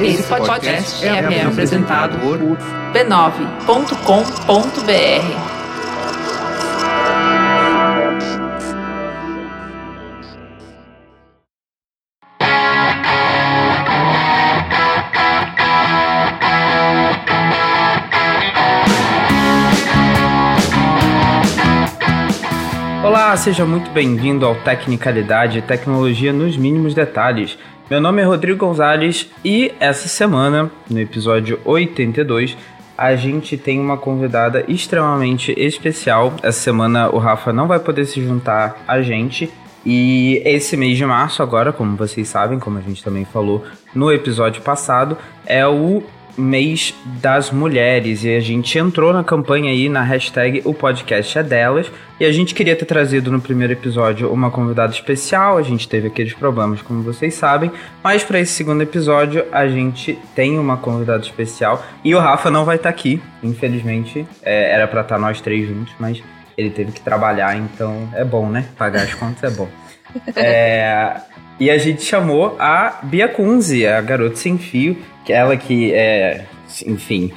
Esse podcast é, apresentado por b9.com.br. Olá, seja muito bem-vindo ao Tecnicalidade e Tecnologia nos Mínimos Detalhes. Meu nome é Rodrigo Gonzalez e essa semana, no episódio 82, a gente tem uma convidada extremamente especial. Essa semana o Rafa não vai poder se juntar a gente. E esse mês de março, agora, como vocês sabem, como a gente também falou no episódio passado, é o mês das mulheres. E a gente entrou na campanha aí na hashtag o podcast é delas. E a gente queria ter trazido no primeiro episódio uma convidada especial, a gente teve aqueles problemas como vocês sabem, mas para esse segundo episódio a gente tem uma convidada especial. E o Rafa não vai estar tá aqui, infelizmente, é, era para estar tá nós três juntos, mas ele teve que trabalhar, então é bom, né? Pagar as contas é bom. É, e a gente chamou a Bia Kunze, a garota sem fio, que ela que é, enfim,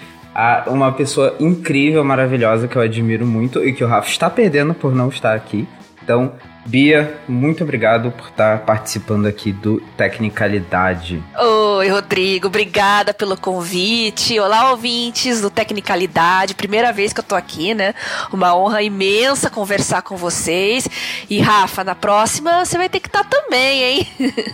uma pessoa incrível, maravilhosa, que eu admiro muito e que o Rafa está perdendo por não estar aqui. Então, Bia, muito obrigado por estar participando aqui do Tecnicalidade. Oi, Rodrigo, obrigada pelo convite. Olá, ouvintes do Tecnicalidade. Primeira vez que eu tô aqui, né? Uma honra imensa conversar com vocês. E Rafa, na próxima você vai ter que estar tá também, hein?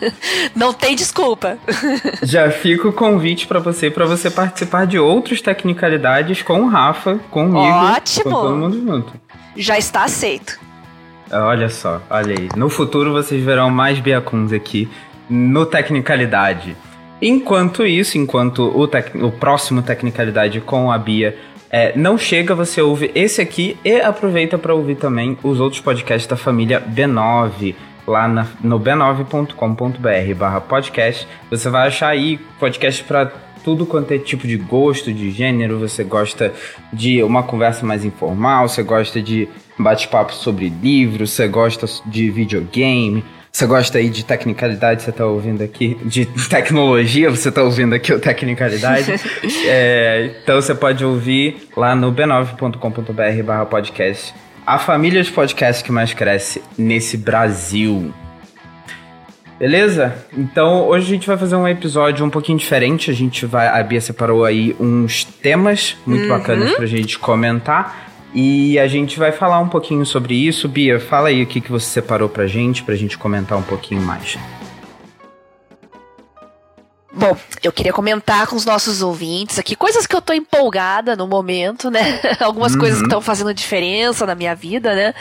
Não tem desculpa. Já fica o convite para você para você participar de outros Tecnicalidades com o Rafa, comigo, Ótimo. com todo mundo junto. Já está aceito. Olha só, olha aí. No futuro vocês verão mais Biacuns aqui no Tecnicalidade. Enquanto isso, enquanto o, tec o próximo Tecnicalidade com a Bia é, não chega, você ouve esse aqui e aproveita para ouvir também os outros podcasts da família B9 lá na, no b9.com.br barra podcast. Você vai achar aí podcast para tudo quanto é tipo de gosto, de gênero. Você gosta de uma conversa mais informal, você gosta de bate-papo sobre livros, você gosta de videogame, você gosta aí de tecnicalidade, você tá ouvindo aqui, de tecnologia, você tá ouvindo aqui o Tecnicalidade. é, então você pode ouvir lá no b9.com.br barra podcast. A família de podcasts que mais cresce nesse Brasil. Beleza? Então hoje a gente vai fazer um episódio um pouquinho diferente. A gente vai. A Bia separou aí uns temas muito uhum. bacanas pra gente comentar. E a gente vai falar um pouquinho sobre isso. Bia, fala aí o que, que você separou pra gente, pra gente comentar um pouquinho mais. Bom, eu queria comentar com os nossos ouvintes aqui coisas que eu tô empolgada no momento, né? Algumas uhum. coisas que estão fazendo diferença na minha vida, né?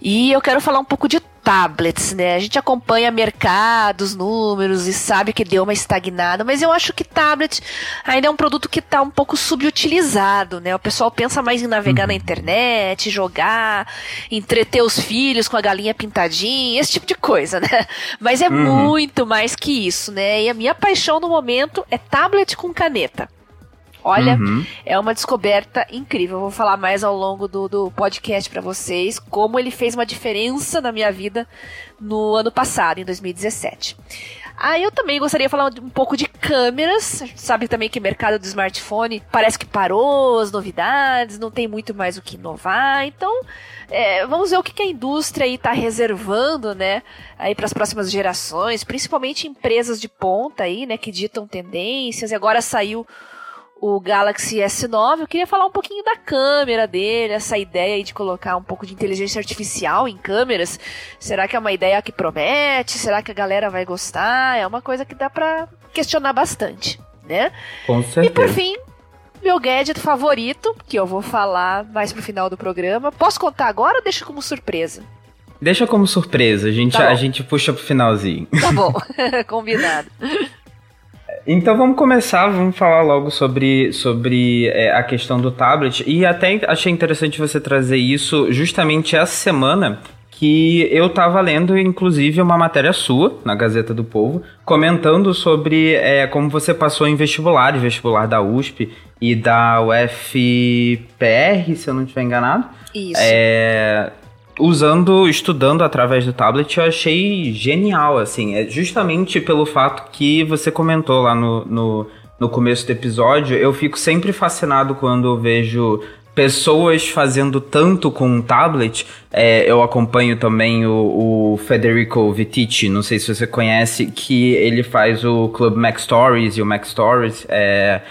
E eu quero falar um pouco de tablets, né? A gente acompanha mercados, números e sabe que deu uma estagnada, mas eu acho que tablet ainda é um produto que está um pouco subutilizado, né? O pessoal pensa mais em navegar uhum. na internet, jogar, entreter os filhos com a galinha pintadinha, esse tipo de coisa, né? Mas é uhum. muito mais que isso, né? E a minha paixão no momento é tablet com caneta. Olha, uhum. é uma descoberta incrível. Eu vou falar mais ao longo do, do podcast para vocês como ele fez uma diferença na minha vida no ano passado, em 2017. Aí ah, eu também gostaria de falar um pouco de câmeras. Sabe também que o mercado do smartphone parece que parou as novidades, não tem muito mais o que inovar. Então, é, vamos ver o que, que a indústria está reservando, né, aí para as próximas gerações, principalmente empresas de ponta aí, né, que ditam tendências. E agora saiu o Galaxy S9, eu queria falar um pouquinho da câmera dele, essa ideia aí de colocar um pouco de inteligência artificial em câmeras. Será que é uma ideia que promete? Será que a galera vai gostar? É uma coisa que dá para questionar bastante, né? Com certeza. E por fim, meu gadget favorito, que eu vou falar mais pro final do programa. Posso contar agora ou deixa como surpresa? Deixa como surpresa, a gente, tá a gente puxa pro finalzinho. Tá bom, combinado. Então vamos começar, vamos falar logo sobre, sobre é, a questão do tablet. E até achei interessante você trazer isso justamente essa semana, que eu estava lendo, inclusive, uma matéria sua na Gazeta do Povo, comentando sobre é, como você passou em vestibulares, vestibular da USP e da UFPR, se eu não estiver enganado. Isso. É, usando, estudando através do tablet, eu achei genial, assim. É justamente pelo fato que você comentou lá no, no, no começo do episódio, eu fico sempre fascinado quando eu vejo pessoas fazendo tanto com um tablet. É, eu acompanho também o, o, Federico Vitici, não sei se você conhece, que ele faz o Club Mac Stories e o Mac Stories. É,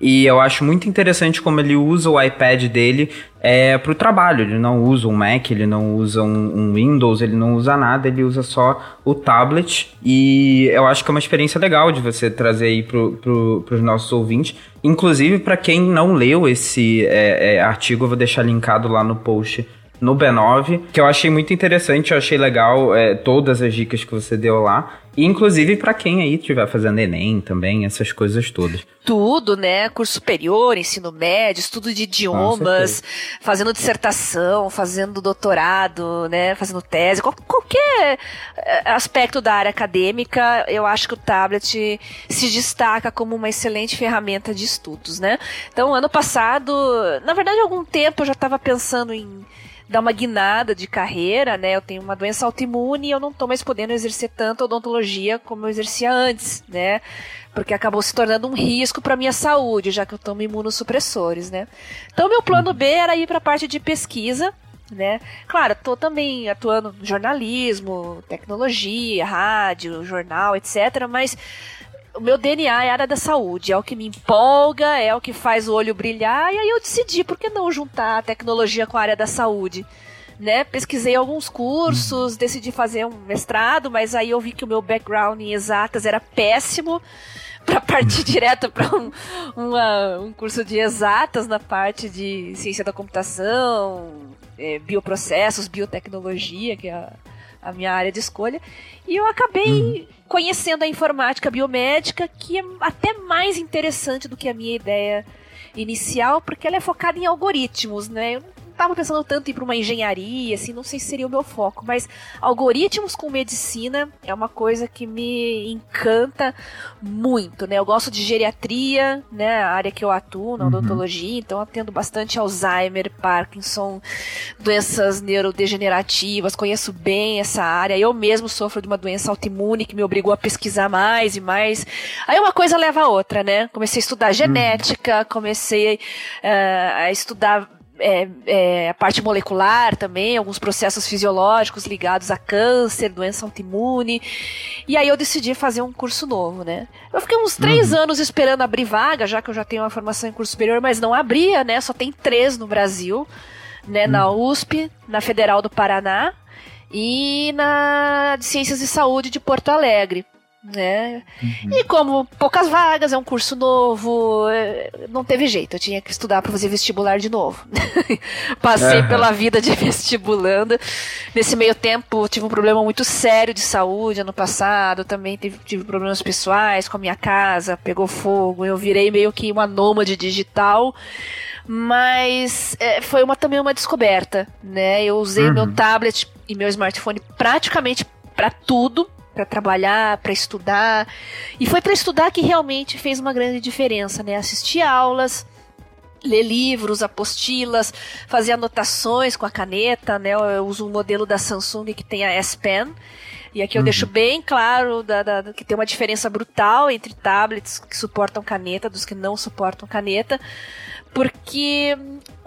e eu acho muito interessante como ele usa o iPad dele é, para o trabalho. Ele não usa um Mac, ele não usa um, um, Windows, ele não usa nada, ele usa só o tablet. E eu acho que é uma experiência legal de você trazer aí para pro, os nossos ouvintes. Inclusive, para quem não leu esse é, é, artigo, eu vou deixar linkado lá no post no B9, que eu achei muito interessante, eu achei legal é, todas as dicas que você deu lá. Inclusive para quem aí estiver fazendo Enem também, essas coisas todas. Tudo, né? Curso superior, ensino médio, estudo de idiomas, fazendo dissertação, fazendo doutorado, né? Fazendo tese, qualquer eh, aspecto da área acadêmica, eu acho que o tablet se destaca como uma excelente ferramenta de estudos, né? Então, ano passado, na verdade, há algum tempo eu já estava pensando em dar uma guinada de carreira, né? Eu tenho uma doença autoimune e eu não estou mais podendo exercer tanto odontologia como eu exercia antes, né? Porque acabou se tornando um risco para minha saúde, já que eu tomo imunossupressores, né? Então, meu plano B era ir para a parte de pesquisa, né? Claro, estou também atuando no jornalismo, tecnologia, rádio, jornal, etc. Mas o meu DNA é a área da saúde, é o que me empolga, é o que faz o olho brilhar, e aí eu decidi, por que não juntar a tecnologia com a área da saúde? Né? Pesquisei alguns cursos, uhum. decidi fazer um mestrado, mas aí eu vi que o meu background em exatas era péssimo para partir direto para um, um curso de exatas na parte de ciência da computação, é, bioprocessos, biotecnologia, que é a, a minha área de escolha. E eu acabei uhum. Conhecendo a informática biomédica, que é até mais interessante do que a minha ideia inicial, porque ela é focada em algoritmos, né? Eu estava pensando tanto em ir para uma engenharia, assim, não sei se seria o meu foco, mas algoritmos com medicina é uma coisa que me encanta muito, né? Eu gosto de geriatria, né? A área que eu atuo, na uhum. odontologia, então atendo bastante Alzheimer, Parkinson, doenças neurodegenerativas, conheço bem essa área. Eu mesmo sofro de uma doença autoimune que me obrigou a pesquisar mais e mais. Aí uma coisa leva a outra, né? Comecei a estudar genética, comecei uh, a estudar é, é, a parte molecular também, alguns processos fisiológicos ligados a câncer, doença autoimune. E aí eu decidi fazer um curso novo, né? Eu fiquei uns três uhum. anos esperando abrir vaga, já que eu já tenho uma formação em curso superior, mas não abria, né? Só tem três no Brasil, né? Uhum. Na USP, na Federal do Paraná e na de Ciências de Saúde de Porto Alegre né? Uhum. E como poucas vagas, é um curso novo, é, não teve jeito, eu tinha que estudar para fazer vestibular de novo. Passei uhum. pela vida de vestibulando. Nesse meio tempo, tive um problema muito sério de saúde ano passado, também tive, tive problemas pessoais com a minha casa, pegou fogo, eu virei meio que uma nômade digital mas é, foi uma, também uma descoberta, né? Eu usei uhum. meu tablet e meu smartphone praticamente para tudo, para trabalhar, para estudar. E foi para estudar que realmente fez uma grande diferença, né? Assistir aulas, ler livros, apostilas, fazer anotações com a caneta, né? Eu uso um modelo da Samsung que tem a S Pen. E aqui eu uhum. deixo bem claro da, da, que tem uma diferença brutal entre tablets que suportam caneta dos que não suportam caneta porque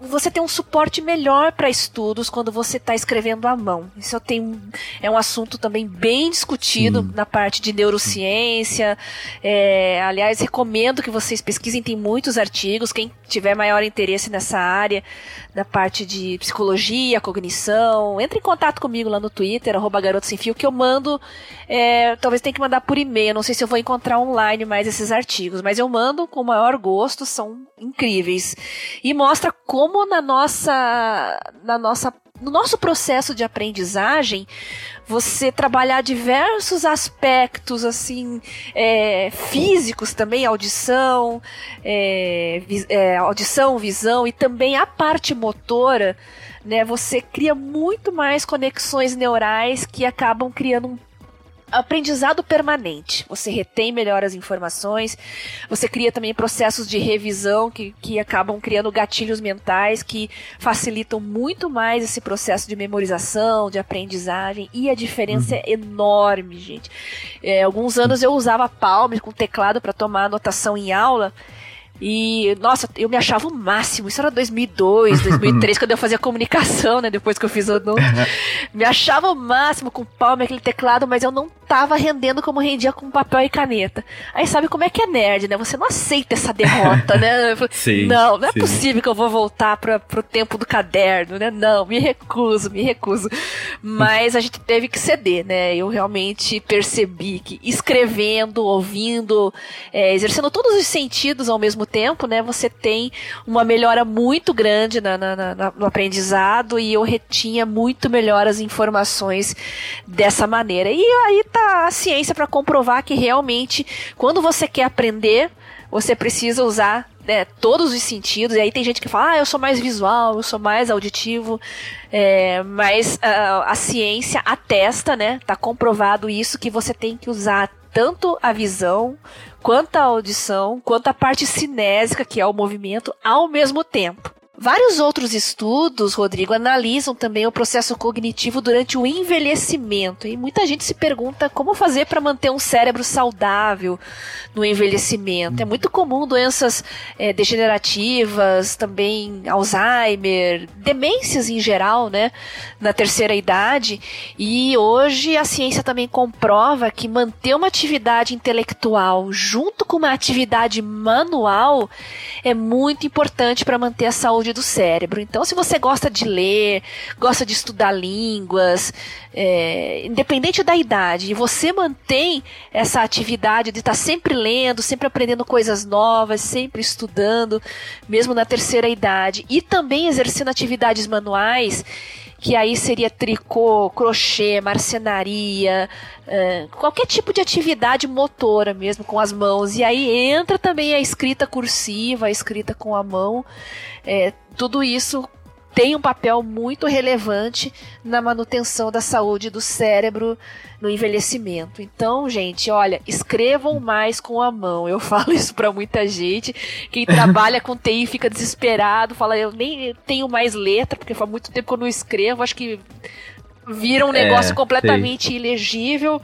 você tem um suporte melhor para estudos quando você está escrevendo à mão. Isso tem, é um assunto também bem discutido na parte de neurociência. É, aliás, recomendo que vocês pesquisem, tem muitos artigos. Quem tiver maior interesse nessa área, na parte de psicologia, cognição, entre em contato comigo lá no Twitter, arroba garoto sem fio, que eu mando. É, talvez tenha que mandar por e-mail. Não sei se eu vou encontrar online mais esses artigos, mas eu mando com o maior gosto, são incríveis e mostra como na nossa, na nossa, no nosso processo de aprendizagem você trabalhar diversos aspectos assim é, físicos também audição é, vi, é, audição visão e também a parte motora né você cria muito mais conexões neurais que acabam criando um aprendizado permanente. Você retém melhor as informações, você cria também processos de revisão que, que acabam criando gatilhos mentais que facilitam muito mais esse processo de memorização, de aprendizagem, e a diferença uhum. é enorme, gente. É, alguns anos eu usava Palm com teclado para tomar anotação em aula. E, nossa, eu me achava o máximo. Isso era 2002, 2003, quando eu fazia comunicação, né? Depois que eu fiz o Odonto. me achava o máximo com o palme, aquele teclado, mas eu não tava rendendo como rendia com papel e caneta. Aí sabe como é que é nerd, né? Você não aceita essa derrota, né? sim, não, não é sim. possível que eu vou voltar para pro tempo do caderno, né? Não, me recuso, me recuso. Mas a gente teve que ceder, né? Eu realmente percebi que escrevendo, ouvindo, é, exercendo todos os sentidos ao mesmo tempo, né, você tem uma melhora muito grande na, na, na, no aprendizado e eu retinha muito melhor as informações dessa maneira. E aí tá a ciência para comprovar que realmente, quando você quer aprender, você precisa usar né, todos os sentidos. E aí tem gente que fala, ah, eu sou mais visual, eu sou mais auditivo. É, mas uh, a ciência atesta, né? Tá comprovado isso que você tem que usar tanto a visão, quanto a audição, quanto a parte cinésica, que é o movimento, ao mesmo tempo. Vários outros estudos, Rodrigo, analisam também o processo cognitivo durante o envelhecimento. E muita gente se pergunta como fazer para manter um cérebro saudável no envelhecimento. É muito comum doenças é, degenerativas, também Alzheimer, demências em geral, né, na terceira idade. E hoje a ciência também comprova que manter uma atividade intelectual junto com uma atividade manual é muito importante para manter a saúde saúde do cérebro. Então, se você gosta de ler, gosta de estudar línguas, é, independente da idade, e você mantém essa atividade de estar tá sempre lendo, sempre aprendendo coisas novas, sempre estudando, mesmo na terceira idade, e também exercendo atividades manuais, que aí seria tricô, crochê, marcenaria, uh, qualquer tipo de atividade motora mesmo com as mãos. E aí entra também a escrita cursiva, a escrita com a mão. É, tudo isso tem um papel muito relevante na manutenção da saúde do cérebro no envelhecimento. Então, gente, olha, escrevam mais com a mão. Eu falo isso para muita gente. Quem trabalha com TI fica desesperado, fala, eu nem tenho mais letra, porque faz muito tempo que eu não escrevo, acho que vira um negócio é, completamente sei. ilegível,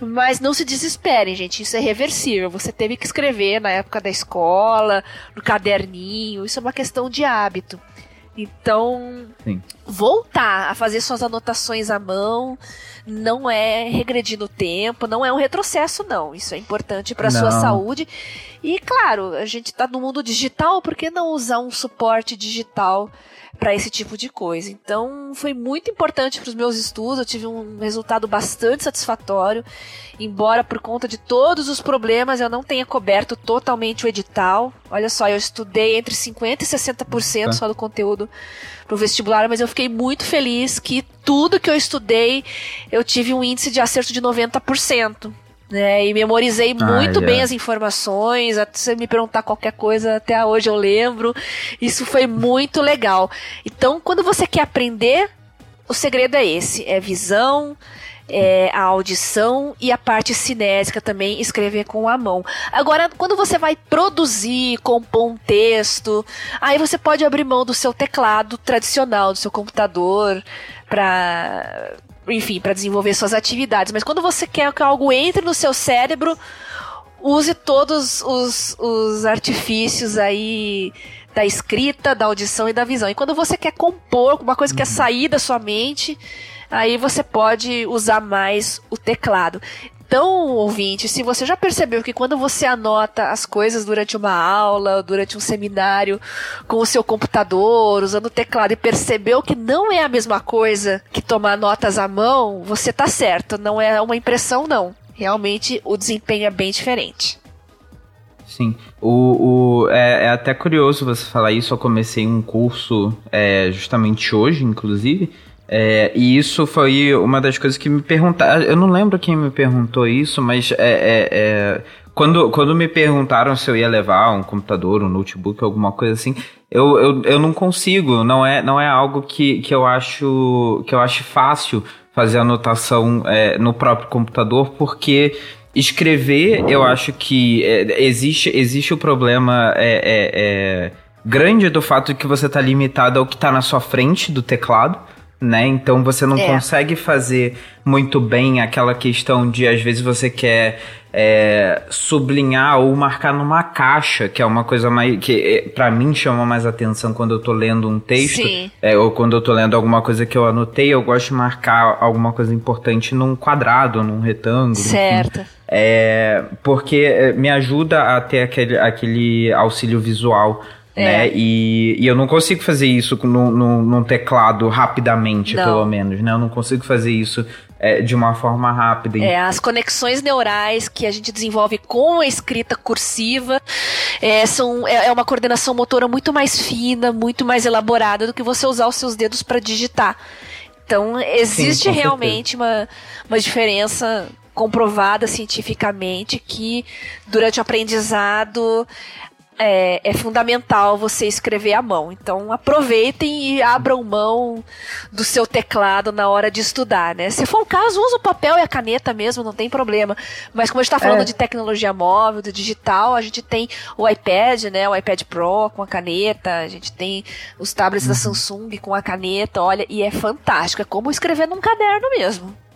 mas não se desesperem, gente, isso é reversível. Você teve que escrever na época da escola, no caderninho, isso é uma questão de hábito. Então, Sim. voltar a fazer suas anotações à mão não é regredir no tempo, não é um retrocesso, não. Isso é importante para a sua saúde. E, claro, a gente está no mundo digital, por que não usar um suporte digital para esse tipo de coisa. Então, foi muito importante para os meus estudos, eu tive um resultado bastante satisfatório, embora por conta de todos os problemas eu não tenha coberto totalmente o edital. Olha só, eu estudei entre 50 e 60% tá. só do conteúdo para o vestibular, mas eu fiquei muito feliz que tudo que eu estudei, eu tive um índice de acerto de 90% né? E memorizei ah, muito bem as informações. Se você me perguntar qualquer coisa, até hoje eu lembro. Isso foi muito legal. Então, quando você quer aprender, o segredo é esse: é visão. É, a audição e a parte cinésica também, escrever com a mão. Agora, quando você vai produzir, compor um texto, aí você pode abrir mão do seu teclado tradicional, do seu computador, para enfim, para desenvolver suas atividades. Mas quando você quer que algo entre no seu cérebro, use todos os, os artifícios aí da escrita, da audição e da visão. E quando você quer compor uma coisa que uhum. sair da sua mente, aí você pode usar mais o teclado. Então, ouvinte, se você já percebeu que quando você anota as coisas durante uma aula, durante um seminário, com o seu computador, usando o teclado, e percebeu que não é a mesma coisa que tomar notas à mão, você tá certo. Não é uma impressão, não. Realmente o desempenho é bem diferente. Sim. O, o, é, é, até curioso você falar isso. Eu comecei um curso é, justamente hoje, inclusive, é, e isso foi uma das coisas que me perguntaram. Eu não lembro quem me perguntou isso, mas é, é, é, quando, quando me perguntaram se eu ia levar um computador, um notebook, alguma coisa assim, eu, eu, eu não consigo. Não é, não é algo que, que eu acho que eu acho fácil fazer anotação é, no próprio computador, porque escrever, eu acho que é, existe, existe o problema grande do fato de que você está limitado ao que está na sua frente do teclado né? Então você não é. consegue fazer muito bem aquela questão de às vezes você quer é, sublinhar ou marcar numa caixa, que é uma coisa mais que é, para mim chama mais atenção quando eu tô lendo um texto, é, ou quando eu tô lendo alguma coisa que eu anotei, eu gosto de marcar alguma coisa importante num quadrado, num retângulo. Certo. É, porque é, me ajuda a ter aquele, aquele auxílio visual é. Né? E, e eu não consigo fazer isso no, no, num teclado rapidamente, não. pelo menos, né? Eu não consigo fazer isso é, de uma forma rápida. É, as conexões neurais que a gente desenvolve com a escrita cursiva é, são, é, é uma coordenação motora muito mais fina, muito mais elaborada do que você usar os seus dedos para digitar. Então, existe Sim, realmente uma, uma diferença comprovada cientificamente que durante o aprendizado é, é, fundamental você escrever à mão. Então aproveitem e abram mão do seu teclado na hora de estudar, né? Se for o caso, usa o papel e a caneta mesmo, não tem problema. Mas como a gente está falando é. de tecnologia móvel, do digital, a gente tem o iPad, né? O iPad Pro com a caneta, a gente tem os tablets uhum. da Samsung com a caneta, olha, e é fantástico. É como escrever num caderno mesmo.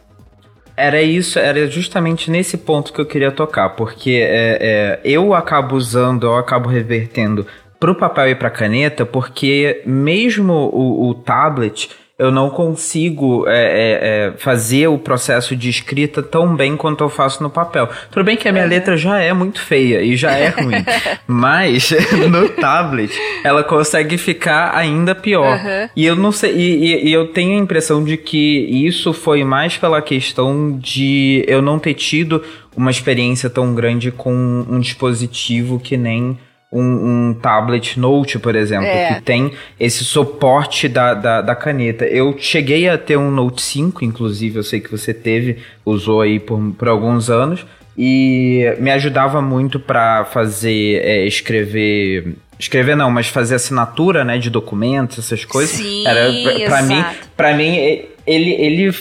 Era isso, era justamente nesse ponto que eu queria tocar, porque é, é, eu acabo usando, eu acabo revertendo pro papel e pra caneta, porque mesmo o, o tablet eu não consigo é, é, é, fazer o processo de escrita tão bem quanto eu faço no papel. Tudo bem que a minha letra já é muito feia e já é ruim, mas no tablet ela consegue ficar ainda pior. Uhum. E eu não sei, e, e, eu tenho a impressão de que isso foi mais pela questão de eu não ter tido uma experiência tão grande com um dispositivo que nem um, um, tablet Note, por exemplo, é. que tem esse suporte da, da, da, caneta. Eu cheguei a ter um Note 5, inclusive, eu sei que você teve, usou aí por, por alguns anos, e me ajudava muito para fazer, é, escrever escrever não, mas fazer assinatura, né, de documentos, essas coisas. Sim, Era para mim, para mim ele ele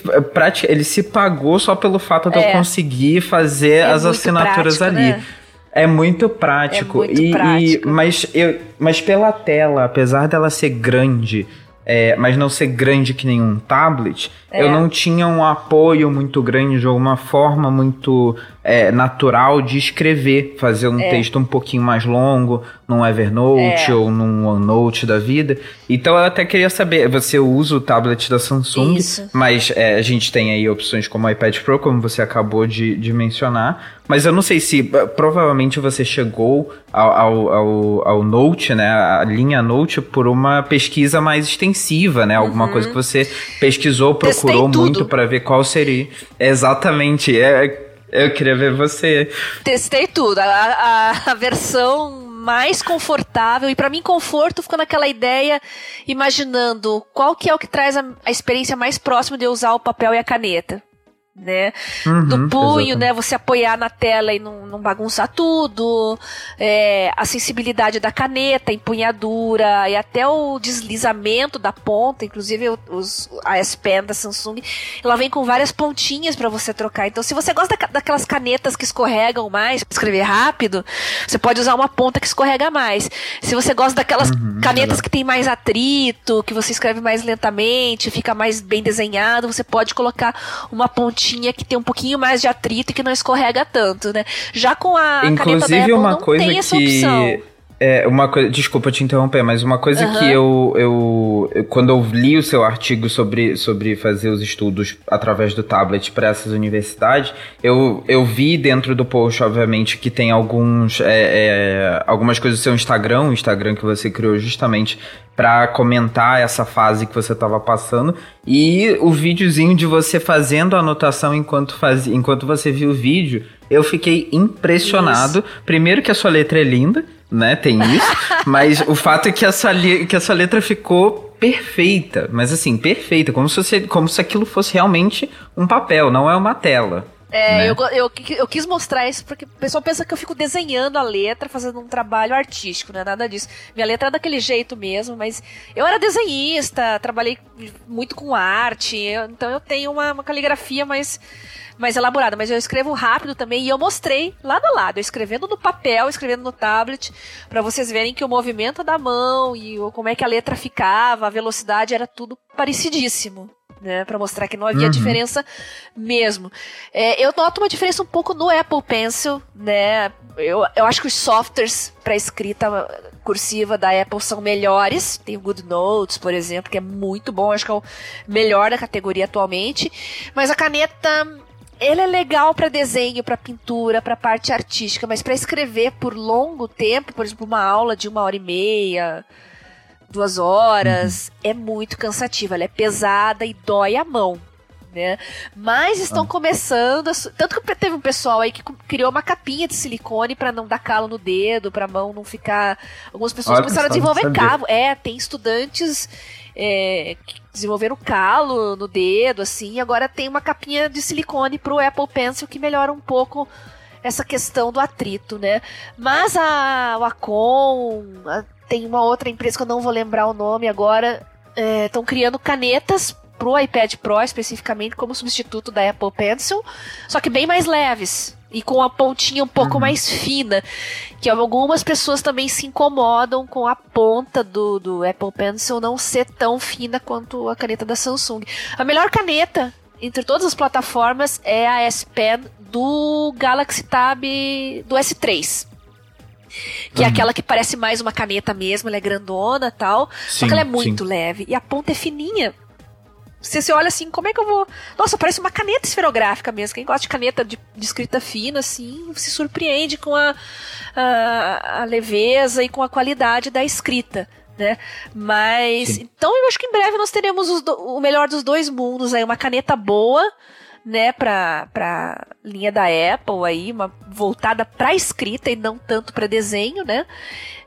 ele se pagou só pelo fato de é. eu conseguir fazer é as assinaturas prático, ali. Né? É muito prático. É muito e, prático. E, mas, eu, mas pela tela, apesar dela ser grande, é, mas não ser grande que nenhum tablet, é. eu não tinha um apoio muito grande ou uma forma muito é, natural de escrever, fazer um é. texto um pouquinho mais longo, num Evernote é. ou num OneNote da vida. Então eu até queria saber, você usa o tablet da Samsung, Isso. mas é, a gente tem aí opções como o iPad Pro, como você acabou de, de mencionar. Mas eu não sei se provavelmente você chegou ao, ao, ao, ao, Note, né? A linha Note por uma pesquisa mais extensiva, né? Alguma uhum. coisa que você pesquisou, procurou muito para ver qual seria. Exatamente. É, eu queria ver você. Testei tudo. A, a, a versão mais confortável e para mim conforto ficou naquela ideia imaginando qual que é o que traz a, a experiência mais próxima de eu usar o papel e a caneta né? Uhum, do punho, exatamente. né? Você apoiar na tela e não, não bagunçar tudo, é, a sensibilidade da caneta, empunhadura e até o deslizamento da ponta, inclusive os, a S Pen da Samsung, ela vem com várias pontinhas para você trocar. Então, se você gosta da, daquelas canetas que escorregam mais, para escrever rápido, você pode usar uma ponta que escorrega mais. Se você gosta daquelas uhum, canetas que tem mais atrito, que você escreve mais lentamente, fica mais bem desenhado, você pode colocar uma pontinha que tem um pouquinho mais de atrito e que não escorrega tanto, né? Já com a Inclusive, caneta da uma não coisa tem essa que... É, uma coisa, desculpa te interromper, mas uma coisa uhum. que eu, eu, eu, quando eu li o seu artigo sobre, sobre fazer os estudos através do tablet para essas universidades, eu, eu vi dentro do post, obviamente, que tem alguns, é, é, algumas coisas do seu Instagram, o Instagram que você criou justamente para comentar essa fase que você estava passando e o videozinho de você fazendo a anotação enquanto faz, enquanto você viu o vídeo, eu fiquei impressionado. Isso. Primeiro que a sua letra é linda, né? Tem isso. mas o fato é que a, sua que a sua letra ficou perfeita. Mas assim, perfeita. Como se, você, como se aquilo fosse realmente um papel, não é uma tela. É, né? eu, eu, eu quis mostrar isso porque o pessoal pensa que eu fico desenhando a letra, fazendo um trabalho artístico, né? Nada disso. Minha letra é daquele jeito mesmo, mas eu era desenhista, trabalhei muito com arte, eu, então eu tenho uma, uma caligrafia mais mais elaborada, mas eu escrevo rápido também e eu mostrei lado a lado, eu escrevendo no papel, escrevendo no tablet, para vocês verem que o movimento da mão e como é que a letra ficava, a velocidade era tudo parecidíssimo. Né, para mostrar que não havia Uhum. diferença mesmo. É, eu noto uma diferença um pouco no Apple Pencil, né? Eu, eu acho que os softwares para escrita cursiva da Apple são melhores. Tem o GoodNotes, por exemplo, que é muito bom, acho que é o melhor da categoria atualmente. Mas a caneta ele é legal para desenho, para pintura, para parte artística, mas para escrever por longo tempo, por exemplo, uma aula de uma hora e meia, duas horas, é muito cansativa. Ela é pesada e dói a mão. Né? Mas estão Ah. começando, a tanto que teve um pessoal aí que criou uma capinha de silicone para não dar calo no dedo, para a mão não ficar. Algumas pessoas Olha, começaram a desenvolver cabo. É, tem estudantes é, que desenvolveram calo no dedo, assim. Agora tem uma capinha de silicone pro Apple Pencil que melhora um pouco essa questão do atrito, né? Mas a Wacom, a- tem uma outra empresa que eu não vou lembrar o nome agora, estão criando canetas pro iPad Pro especificamente como substituto da Apple Pencil, só que bem mais leves e com a pontinha um pouco mais fina, que algumas pessoas também se incomodam com a ponta do, do Apple Pencil não ser tão fina quanto a caneta da Samsung. A melhor caneta entre todas as plataformas é a S Pen do Galaxy Tab do S3. Que é Uhum. aquela que parece mais uma caneta mesmo, ela é grandona e tal. só Sim, que ela é muito sim. leve. E a ponta é fininha. Você se olha assim, como é que eu vou. Nossa, parece uma caneta esferográfica mesmo. Quem gosta de caneta de, de escrita fina, assim, se surpreende com a, a, a leveza e com a qualidade da escrita. Né? Mas. Sim. Então eu acho que em breve nós teremos os do- o melhor dos dois mundos aí. Uma caneta boa, né, pra, pra linha da Apple aí, uma voltada pra escrita e não tanto pra desenho, né?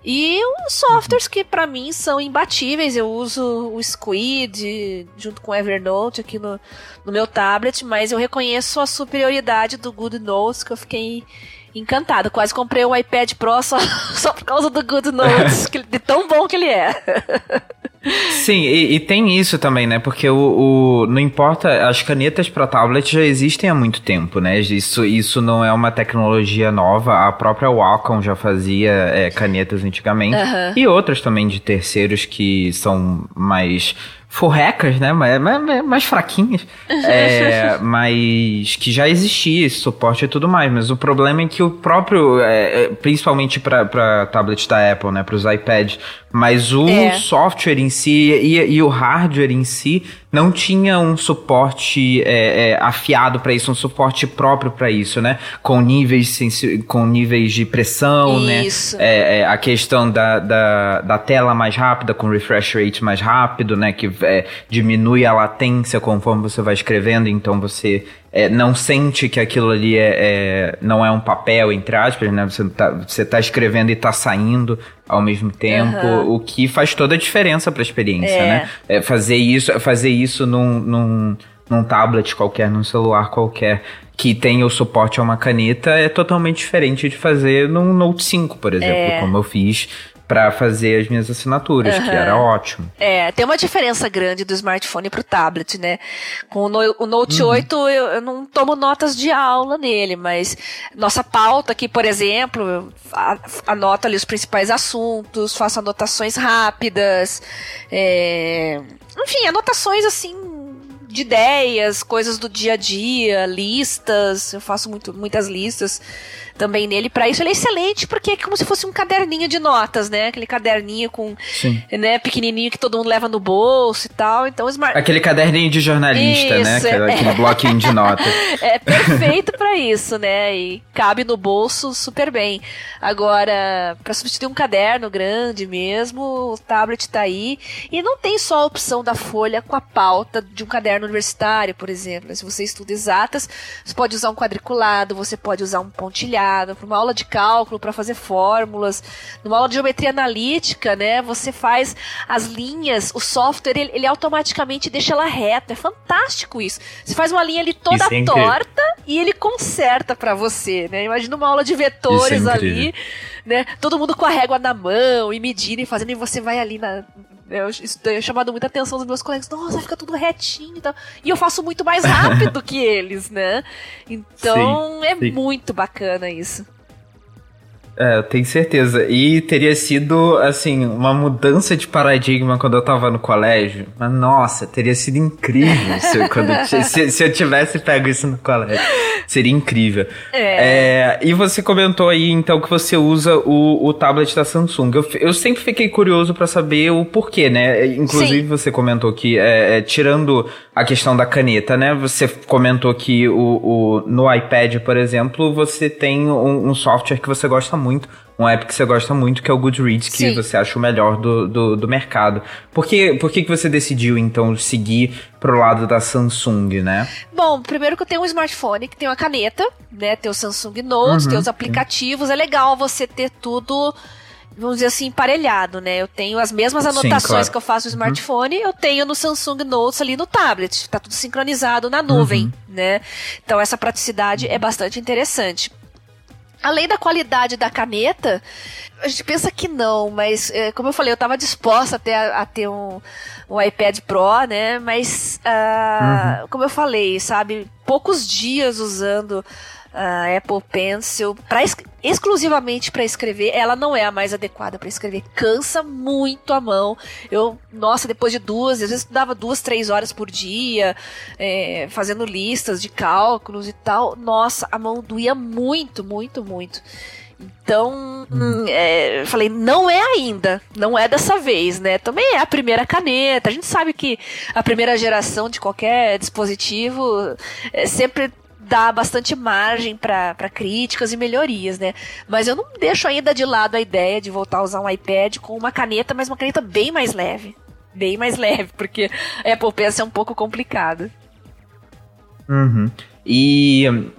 E uns softwares que pra mim são imbatíveis. Eu uso o Squid junto com o Evernote aqui no, no meu tablet, mas eu reconheço a superioridade do GoodNotes que eu fiquei encantada. Quase comprei um iPad Pro só, só por causa do GoodNotes, que- de tão bom que ele é. Sim, e, e tem isso também, né? Porque o, o- não importa, as canetas para tablet já existem há muito tempo, né? Isso, isso não é uma tecnologia nova. A própria Wacom já fazia é, canetas antigamente e outras também de terceiros que são mais forrecas, né? Mais, mais, mais fraquinhas, É, mas que já existia esse suporte e tudo mais. Mas o problema é que o próprio, é, é, principalmente para tablet da Apple, né? Para os iPads, mas o É. software em si e, e o hardware em si não tinha um suporte é, é, afiado para isso, um suporte próprio para isso, né? Com níveis, com níveis de pressão, Isso. né? É, é, a questão da, da, da tela mais rápida, com refresh rate mais rápido, né? Que é, diminui a latência conforme você vai escrevendo, então você é, não sente que aquilo ali é, é- não é um papel, entre aspas, né? Você tá, você tá escrevendo e tá saindo ao mesmo tempo, Aham. o que faz toda a diferença para a experiência, É. né? É, fazer isso, fazer isso num, num, num tablet qualquer, num celular qualquer, que tenha o suporte a uma caneta, é totalmente diferente de fazer num Note 5, por exemplo, É. como eu fiz para fazer as minhas assinaturas, que Aham. era ótimo. É, tem uma diferença grande do smartphone pro tablet, né? Com o, no- o Note Uhum. 8 eu, eu não tomo notas de aula nele, mas nossa pauta aqui, por exemplo, eu a- anoto ali os principais assuntos, faço anotações rápidas, é, enfim, anotações assim de ideias, coisas do dia a dia, listas, eu faço muito, muitas listas também nele. Para isso ele é excelente porque é como se fosse um caderninho de notas, né? Aquele caderninho com Sim. né, pequenininho que todo mundo leva no bolso e tal. Então, o smart... Aquele caderninho de jornalista, né? Isso, Aquele, é. aquele bloquinho de nota. é perfeito pra isso, né? E cabe no bolso super bem. Agora, pra substituir um caderno grande mesmo, o tablet tá aí. E não tem só a opção da folha com a pauta de um caderno caderno universitário, por exemplo. Né? Se você estuda exatas, você pode usar um quadriculado, você pode usar um pontilhado, para uma aula de cálculo, para fazer fórmulas, numa aula de geometria analítica, né? Você faz as linhas, o software ele, ele automaticamente deixa ela reta. É fantástico isso. Você faz uma linha ali toda é torta e ele conserta para você, né? Imagina uma aula de vetores é ali, né? Todo mundo com a régua na mão e medindo e fazendo e você vai ali na eu, isso tem chamado muita atenção dos meus colegas. Nossa, fica tudo retinho e tal. E eu faço muito mais rápido que eles, né? Então sim, é sim. muito bacana isso. É, eu tenho certeza. E teria sido, assim, uma mudança de paradigma quando eu tava no colégio. Mas, nossa, teria sido incrível se eu, se, se, eu tivesse pego isso no colégio. Seria incrível. É. É, e você comentou aí, então, que você usa o, o tablet da Samsung. Eu, eu sempre fiquei curioso para saber o porquê, né? Inclusive, Sim. você comentou que, é, é, tirando a questão da caneta, né? Você comentou que o, o, no iPad, por exemplo, você tem um, um software que você gosta muito, um app que você gosta muito, que é o Goodreads, que Sim. você acha o melhor do, do, do, mercado. Por, que, por que, que você decidiu, então, seguir pro lado da Samsung, né? Bom, primeiro que eu tenho um smartphone que tem uma caneta, né? Tem o Samsung Note, uhum, tem os aplicativos. É legal você ter tudo vamos dizer assim, emparelhado, né? Eu tenho as mesmas anotações Sim, claro. que eu faço no uhum. smartphone, uhum. eu tenho no Samsung Notes ali no tablet. Tá tudo sincronizado na nuvem, uhum. né? Então essa praticidade é bastante interessante. Além da qualidade da caneta, a gente pensa que não, mas é, como eu falei, eu estava disposta até a, a, ter um, um iPad Pro, né? Mas, uh, uhum. como eu falei, sabe, poucos dias usando a Apple Pencil pra, exclusivamente para escrever, ela não é a mais adequada para escrever. Cansa muito a mão. Eu, nossa, depois de duas, às vezes estudava duas, três horas por dia, é, fazendo listas de cálculos e tal. Nossa, a mão doía muito, muito, muito. Então, hum. é, eu falei, não é ainda, não é dessa vez, né? Também é a primeira caneta. A gente sabe que a primeira geração de qualquer dispositivo é, sempre dá bastante margem para críticas e melhorias, né? Mas eu não deixo ainda de lado a ideia de voltar a usar um iPad com uma caneta, mas uma caneta bem mais leve. Bem mais leve, porque a Apple Pencil é um pouco complicado. Uhum. E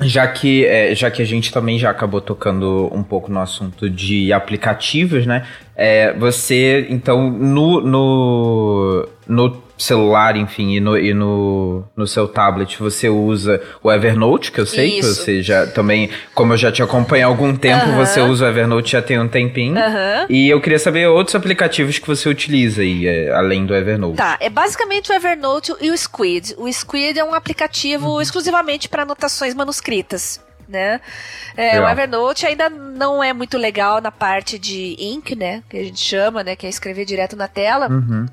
já que, é, já que a gente também já acabou tocando um pouco no assunto de aplicativos, né? É, você, então, no, no, no celular, enfim, e no, e no, no seu tablet você usa o Evernote, que eu sei Isso. que você já também, como eu já te acompanho há algum tempo, você usa o Evernote já tem um tempinho. E eu queria saber outros aplicativos que você utiliza aí, é, além do Evernote. Tá, é basicamente o Evernote e o Squid. O Squid é um aplicativo uhum. exclusivamente para anotações manuscritas né? É, o Evernote ainda não é muito legal na parte de ink, né? Que a gente chama, né? Que é escrever direto na tela. Uhum.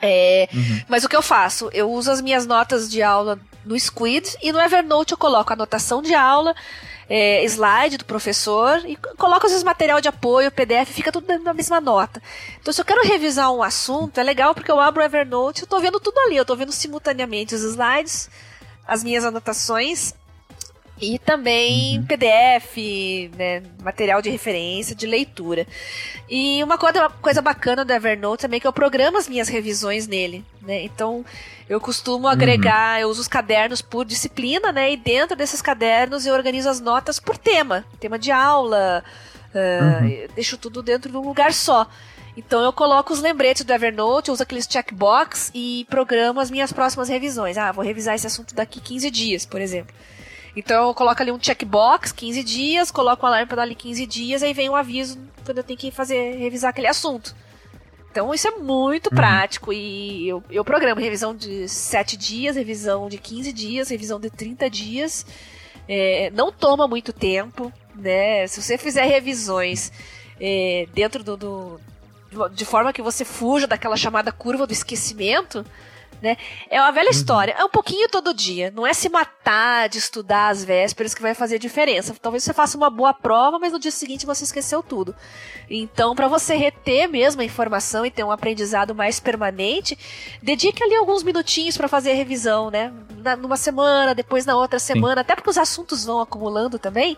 É, uhum. Mas o que eu faço? Eu uso as minhas notas de aula no Squid e no Evernote eu coloco anotação de aula, é, slide do professor e coloco às vezes material de apoio, PDF, fica tudo da mesma nota. Então se eu quero revisar um assunto, é legal porque eu abro o Evernote e eu tô vendo tudo ali, eu tô vendo simultaneamente os slides, as minhas anotações e também uhum. PDF, né, material de referência, de leitura. E uma coisa, coisa bacana do Evernote também é que eu programo as minhas revisões nele. Né? Então, eu costumo uhum. agregar, uhum. eu uso os cadernos por disciplina, né? E dentro desses cadernos eu organizo as notas por tema. Tema de aula, uh, uhum. deixo tudo dentro de um lugar só. Então eu coloco os lembretes do Evernote, uso aqueles checkbox e programo as minhas próximas revisões. Ah, vou revisar esse assunto daqui 15 dias, por exemplo. Então eu coloco ali um checkbox, 15 dias, coloco um alarme para dar ali 15 dias, aí vem um aviso quando eu tenho que fazer, revisar aquele assunto. Então isso é muito uhum. prático e eu, eu programo revisão de 7 dias, revisão de 15 dias, revisão de 30 dias. É, não toma muito tempo, né? Se você fizer revisões é, dentro do, do de forma que você fuja daquela chamada curva do esquecimento, né? É uma velha uhum. história. É um pouquinho todo dia. Não é se matar de estudar às vésperas que vai fazer diferença. Talvez você faça uma boa prova, mas no dia seguinte você esqueceu tudo. Então, para você reter mesmo a informação e ter um aprendizado mais permanente, dedique ali alguns minutinhos para fazer a revisão, né? Na, numa semana, depois na outra semana, Sim. até porque os assuntos vão acumulando também.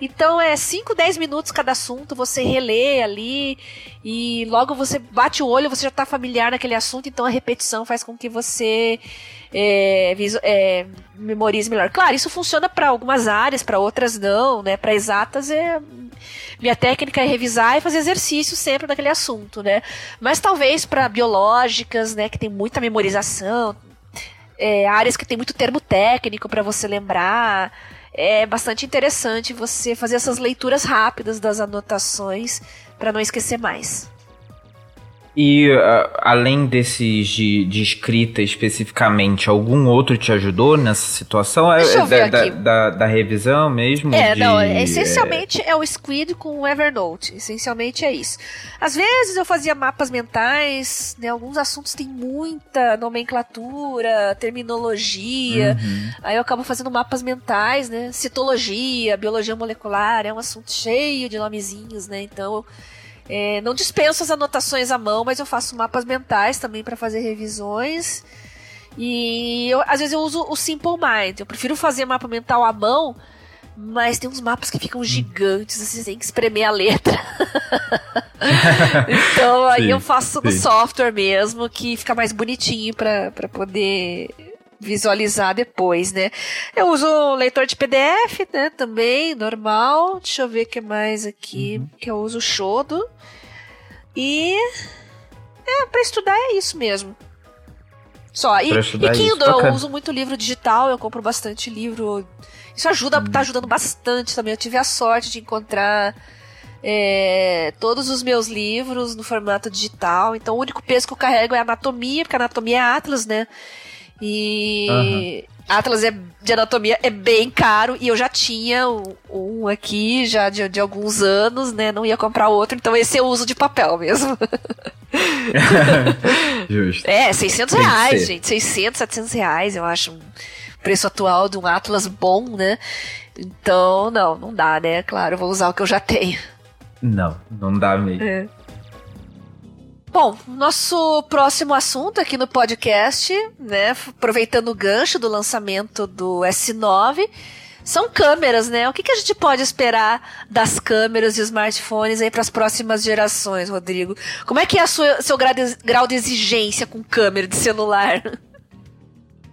Então é 5, 10 minutos cada assunto, você relê ali e logo você bate o olho, você já está familiar naquele assunto, então a repetição faz com que você é, é, memorize melhor. Claro, isso funciona para algumas áreas, para outras não, né? Para exatas é minha técnica é revisar e fazer exercício sempre naquele assunto, né? Mas talvez para biológicas, né, que tem muita memorização, é, áreas que tem muito termo técnico para você lembrar, é bastante interessante você fazer essas leituras rápidas das anotações para não esquecer mais. E uh, além desses de, de, escrita especificamente, algum outro te ajudou nessa situação? É, Deixa ver da. Da, da, da revisão mesmo? É, de, não, é, essencialmente é... é... o Squid com o Evernote. Essencialmente é isso. Às vezes eu fazia mapas mentais, né? Alguns assuntos têm muita nomenclatura, terminologia. Uhum. Aí eu acabo fazendo mapas mentais, né? Citologia, biologia molecular, é um assunto cheio de nomezinhos, né? Então é, não dispenso as anotações à mão, mas eu faço mapas mentais também para fazer revisões. E eu, às vezes eu uso o Simple Mind. Eu prefiro fazer mapa mental à mão, mas tem uns mapas que ficam gigantes, assim, você tem que espremer a letra. então aí sim, eu faço no sim. software mesmo, que fica mais bonitinho para poder visualizar depois, né? Eu uso o leitor de PDF, né? Também, normal. Deixa eu ver o que mais aqui. Uhum. Que eu uso o Shodo. E. É, pra estudar é isso mesmo. Só. E, e Kindle, eu uso muito livro digital, eu compro bastante livro. Isso ajuda, uhum. tá ajudando bastante também. Eu tive a sorte de encontrar. É, todos os meus livros no formato digital. Então, o único peso que eu carrego é anatomia, porque a anatomia é Atlas, né? E uhum. Atlas é, de anatomia é bem caro e eu já tinha um, aqui já de, de, alguns anos, né? Não ia comprar outro, então esse eu uso de papel mesmo. Justo. É, 600 reais, gente. 600, 700 reais, eu acho. Um preço atual de um Atlas bom, né? Então, não, não dá, né? Claro, eu vou usar o que eu já tenho. Não, não dá mesmo. É. Bom, nosso próximo assunto aqui no podcast, né, aproveitando o gancho do lançamento do S9, são câmeras, né? O que, que a gente pode esperar das câmeras e smartphones aí para as próximas gerações, Rodrigo? Como é que é o seu grau de exigência com câmera de celular?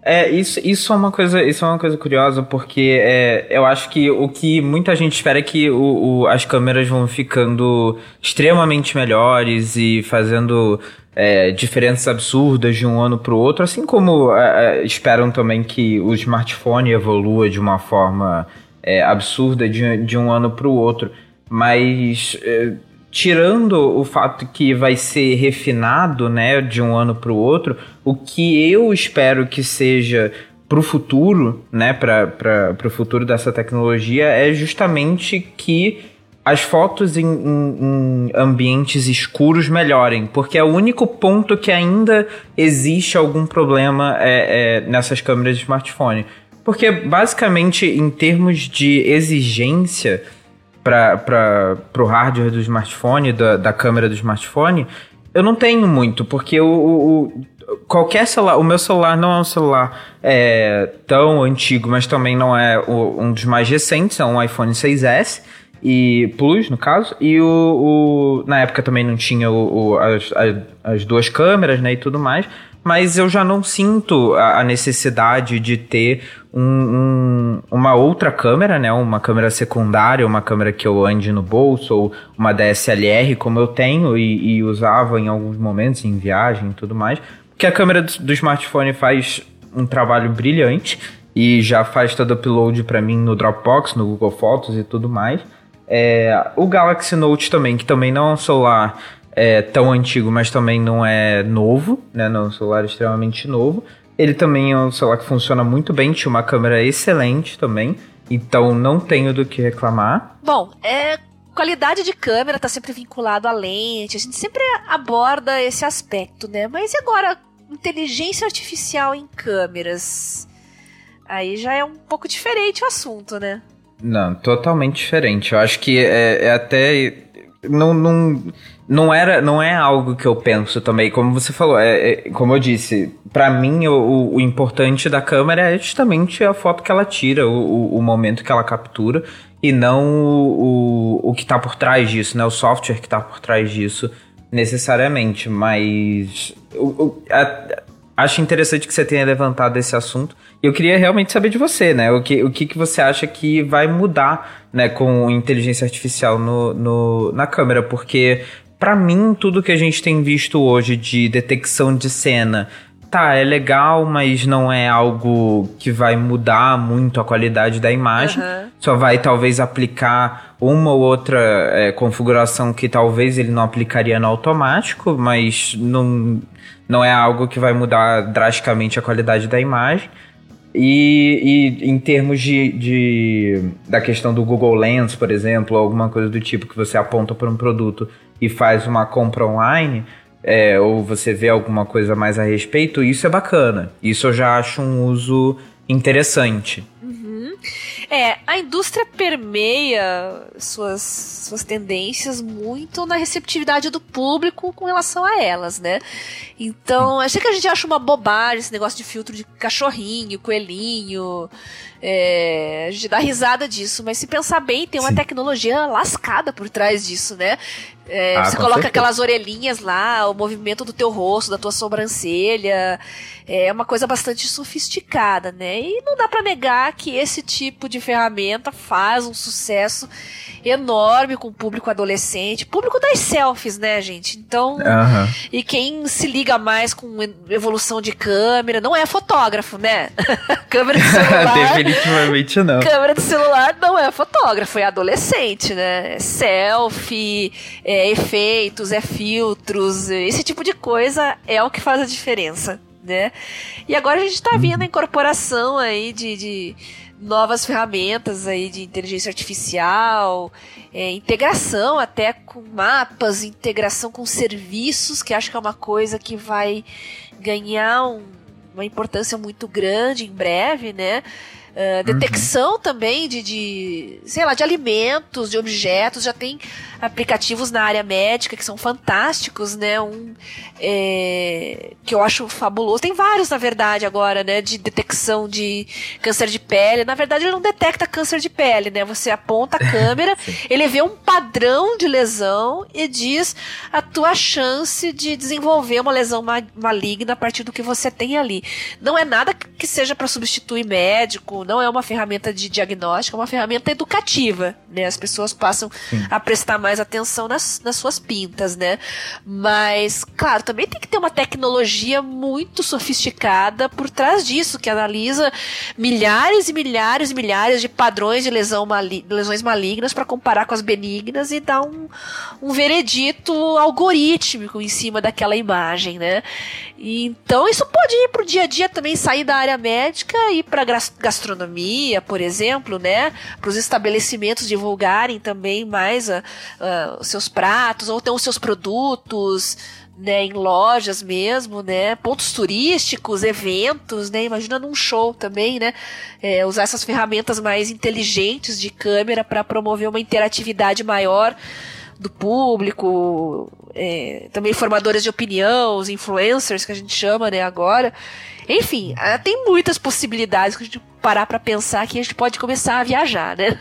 É, isso, isso é uma coisa, isso é uma coisa curiosa, porque é, eu acho que o que muita gente espera é que o, o as câmeras vão ficando extremamente melhores e fazendo é, diferenças absurdas de um ano para o outro, assim como é, é, esperam também que o smartphone evolua de uma forma é, absurda de, de um ano para o outro. Mas é, tirando o fato que vai ser refinado, né, de um ano para o outro, o que eu espero que seja para o futuro, né, para o futuro dessa tecnologia é justamente que as fotos em, em, em, ambientes escuros melhorem, porque é o único ponto que ainda existe algum problema é, é nessas câmeras de smartphone. Porque basicamente, em termos de exigência, para o hardware do smartphone, da, da câmera do smartphone, eu não tenho muito, porque o, o, qualquer celular, o meu celular não é um celular é, tão antigo, mas também não é o, um dos mais recentes, é um iPhone 6S e Plus, no caso, e o, o na época também não tinha o, o as, as, as, duas câmeras, né, e tudo mais, mas eu já não sinto a, a necessidade de ter um, um, uma outra câmera, né? Uma câmera secundária, uma câmera que eu ande no bolso, ou uma DSLR, como eu tenho e, e usava em alguns momentos, em viagem e tudo mais. Porque a câmera do, do smartphone faz um trabalho brilhante e já faz todo o upload para mim no Dropbox, no Google Fotos e tudo mais. É, o Galaxy Note também, que também não é um celular é, tão antigo, mas também não é novo, né? Não é um celular extremamente novo. Ele também é um celular que funciona muito bem, tinha uma câmera excelente também, então não tenho do que reclamar. Bom, é qualidade de câmera está sempre vinculado à lente, a gente sempre aborda esse aspecto, né? Mas e agora inteligência artificial em câmeras? Aí já é um pouco diferente o assunto, né? Não, totalmente diferente. Eu acho que é, é até não, não, não era não é algo que eu penso também como você falou é, é como eu disse para mim o, o, importante da câmera é justamente a foto que ela tira o, o momento que ela captura e não o, o, o que está por trás disso né o software que está por trás disso necessariamente mas o, a, acho interessante que você tenha levantado esse assunto eu queria realmente saber de você, né? O que, o que, que você acha que vai mudar, né, com inteligência artificial no, no na câmera? Porque, para mim, tudo que a gente tem visto hoje de detecção de cena, tá, é legal, mas não é algo que vai mudar muito a qualidade da imagem. Uhum. Só vai, talvez, aplicar uma ou outra é, configuração que talvez ele não aplicaria no automático, mas não, não é algo que vai mudar drasticamente a qualidade da imagem. E, e, em termos de, de, da questão do Google Lens, por exemplo, alguma coisa do tipo que você aponta para um produto e faz uma compra online, é, ou você vê alguma coisa mais a respeito, isso é bacana. Isso eu já acho um uso interessante. Uhum. É, a indústria permeia suas, suas tendências muito na receptividade do público com relação a elas, né? Então, achei que a gente acha uma bobagem esse negócio de filtro de cachorrinho, coelhinho. É, a gente dá risada disso, mas se pensar bem, tem uma Sim. tecnologia lascada por trás disso, né? É, ah, você coloca certeza. aquelas orelhinhas lá, o movimento do teu rosto, da tua sobrancelha. É uma coisa bastante sofisticada, né? E não dá para negar que esse tipo de ferramenta faz um sucesso enorme com o público adolescente, público das selfies, né, gente? Então, e quem se liga mais com evolução de câmera, não é fotógrafo, né? câmera de celular. Definitivamente não. Câmera de celular não é fotógrafo, é adolescente, né? É selfie, é efeitos, é filtros, esse tipo de coisa é o que faz a diferença, né? E agora a gente está vendo a incorporação aí de, de novas ferramentas aí de inteligência artificial, é, integração até com mapas, integração com serviços, que acho que é uma coisa que vai ganhar um, uma importância muito grande em breve, né? Uh, detecção uhum. também de, de, sei lá, de alimentos, de objetos, já tem aplicativos na área médica que são fantásticos, né? Um é, que eu acho fabuloso. Tem vários, na verdade, agora, né? De detecção de câncer de pele. Na verdade, ele não detecta câncer de pele, né? Você aponta a câmera, ele vê um padrão de lesão e diz a tua chance de desenvolver uma lesão ma maligna a partir do que você tem ali. Não é nada que seja para substituir médico, não é uma ferramenta de diagnóstico, é uma ferramenta educativa, né? As pessoas passam Sim. a prestar mais atenção nas, nas suas pintas, né? Mas, claro, também tem que ter uma tecnologia muito sofisticada por trás disso, que analisa milhares e milhares e milhares de padrões de lesão mali lesões malignas para comparar com as benignas e dar um, um veredito algorítmico em cima daquela imagem, né? E, então, isso pode ir pro dia a dia também, sair da área médica e para gastronomia, por exemplo, né? Para os estabelecimentos divulgarem também mais a, uh, os seus pratos, ou então os seus produtos, né, em lojas mesmo, né, pontos turísticos, eventos, né, imagina num show também, né, é, usar essas ferramentas mais inteligentes de câmera para promover uma interatividade maior do público, é, também formadores de opinião, os influencers que a gente chama, né, agora. Enfim, ah, tem muitas possibilidades que a gente parar para pensar que a gente pode começar a viajar, né?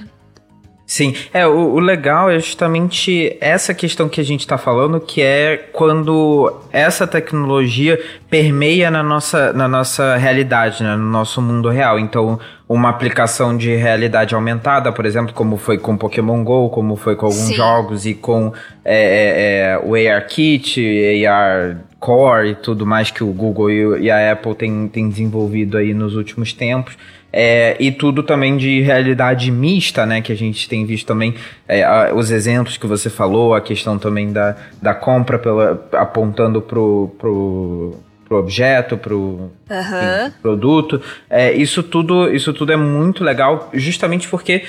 Sim, é, o, o, legal é justamente essa questão que a gente está falando, que é quando essa tecnologia permeia na nossa, na nossa realidade, né, no nosso mundo real. Então, uma aplicação de realidade aumentada, por exemplo, como foi com Pokémon GO, como foi com alguns Sim. jogos e com é, é, o ARKit, AR Core e tudo mais que o Google e, a Apple têm, têm desenvolvido aí nos últimos tempos. É, e tudo também de realidade mista, né? Que a gente tem visto também é, os exemplos que você falou, a questão também da, da compra pela, apontando pro, pro, pro objeto, pro uhum. enfim, produto. É, isso, tudo, isso tudo é muito legal, justamente porque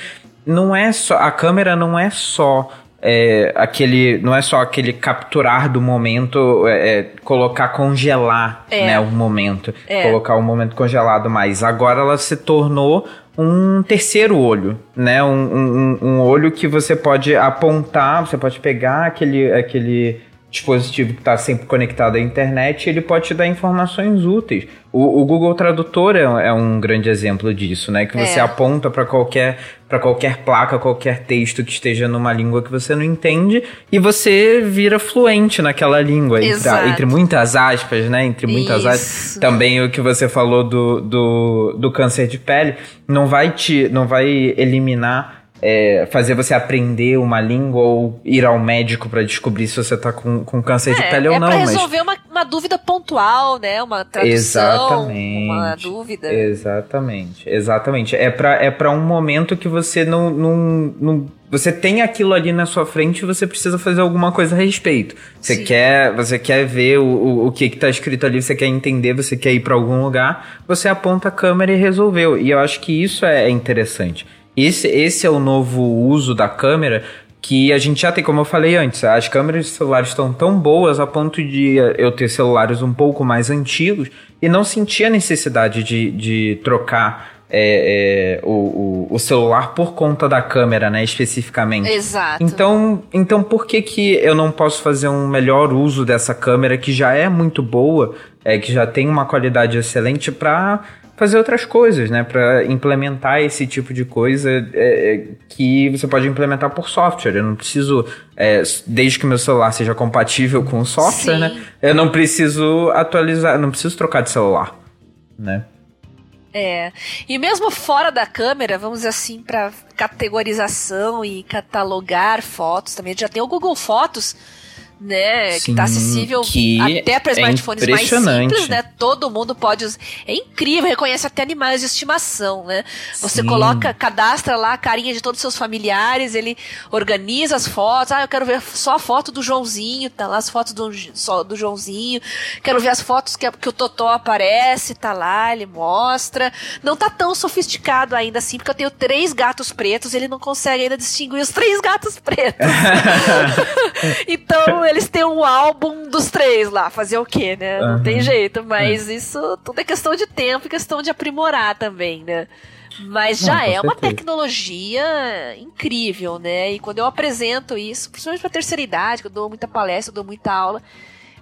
não é só. A câmera não é só é, aquele. Não é só aquele capturar do momento, é, é colocar congelar é. né, o momento. É. Colocar o momento congelado, mas agora ela se tornou um terceiro olho, né? Um, um, um olho que você pode apontar, você pode pegar aquele, aquele dispositivo que está sempre conectado à internet, ele pode te dar informações úteis. O, o Google Tradutor é, é, um grande exemplo disso, né? Que você é. aponta para qualquer para qualquer placa, qualquer texto que esteja numa língua que você não entende e você vira fluente naquela língua, entre, entre, muitas aspas, né? Entre muitas Isso. aspas. Também o que você falou do, do, do câncer de pele não vai te não vai eliminar é, fazer você aprender uma língua ou ir ao médico para descobrir se você tá com, com câncer é, de pele ou é não. É resolver mas... uma, uma dúvida pontual, né? Uma tradução, exatamente, uma dúvida. Exatamente, exatamente. É para é pra um momento que você não, não, não você tem aquilo ali na sua frente e você precisa fazer alguma coisa a respeito. Você quer, você quer ver o, o, o que está escrito ali, você quer entender, você quer ir para algum lugar, você aponta a câmera e resolveu. E eu acho que isso é interessante. Esse, esse é o novo uso da câmera que a gente já tem, como eu falei antes, as câmeras de celulares estão tão boas a ponto de eu ter celulares um pouco mais antigos e não sentir a necessidade de, de trocar é, é, o, o, celular por conta da câmera, né, especificamente. Exato. Então, então por que, que eu não posso fazer um melhor uso dessa câmera que já é muito boa, é, que já tem uma qualidade excelente para fazer outras coisas, né? Para implementar esse tipo de coisa é, é, que você pode implementar por software. Eu não preciso, é, desde que meu celular seja compatível com o software, né? Sim. né? Eu não preciso atualizar, não preciso trocar de celular, né? É. E mesmo fora da câmera, vamos dizer assim, para categorização e catalogar fotos também. Já tem o Google Fotos né? Sim, que tá acessível que até para é smartphones mais simples, né? Todo mundo pode usar. É incrível, reconhece até animais de estimação, né? Você Sim. coloca, cadastra lá a carinha de todos os seus familiares, ele organiza as fotos. Ah, eu quero ver só a foto do Joãozinho, tá lá as fotos do, só do Joãozinho. Quero ver as fotos que, que o Totó aparece, tá lá, ele mostra. Não tá tão sofisticado ainda assim, porque eu tenho três gatos pretos, ele não consegue ainda distinguir os três gatos pretos. então, eles têm um álbum dos três lá, fazer o quê, né? Não tem jeito, mas é. isso tudo é questão de tempo e questão de aprimorar também, né? Mas já Não, é uma tecnologia incrível, né? E quando eu apresento isso, principalmente pra terceira idade, que eu dou muita palestra, eu dou muita aula,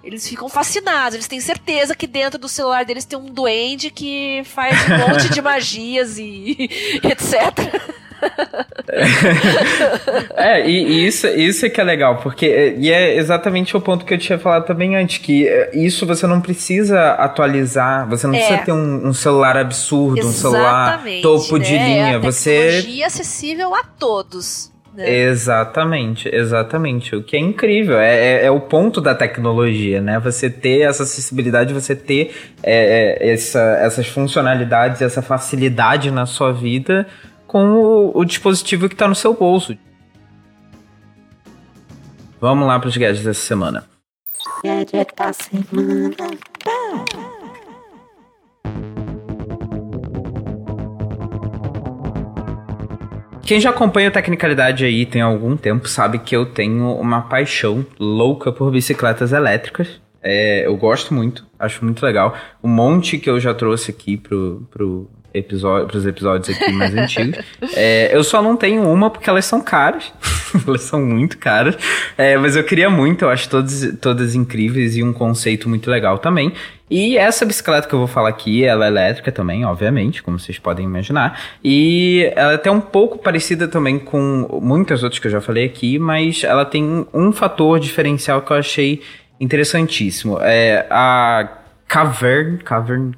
eles ficam fascinados, eles têm certeza que dentro do celular deles tem um duende que faz um monte de magias e etc. é, e, e, isso, isso é que é legal, porque e é exatamente o ponto que eu tinha falado também antes, que é, isso você não precisa atualizar, você não é. precisa ter um, um, celular absurdo, exatamente, um celular topo né? de linha, é você tecnologia acessível a todos. Né? Exatamente, exatamente. O que é incrível, é, é, é, o ponto da tecnologia, né? Você ter essa acessibilidade, você ter é, é essa, essas funcionalidades, essa facilidade na sua vida com o, o dispositivo que está no seu bolso. Vamos lá para os gadgets dessa semana. Gadget da semana. Quem já acompanha a Tecnicalidade aí tem algum tempo sabe que eu tenho uma paixão louca por bicicletas elétricas. É, eu gosto muito, acho muito legal. Um monte que eu já trouxe aqui pro, pro, episódio, pros episódios aqui mais antigos. É, eu só não tenho uma porque elas são caras. elas são muito caras. É, mas eu queria muito, eu acho todas, todas incríveis e um conceito muito legal também. E essa bicicleta que eu vou falar aqui, ela é elétrica também, obviamente, como vocês podem imaginar. E ela é até um pouco parecida também com muitas outras que eu já falei aqui, mas ela tem um fator diferencial que eu achei interessantíssimo. É a Cavern, Cavern,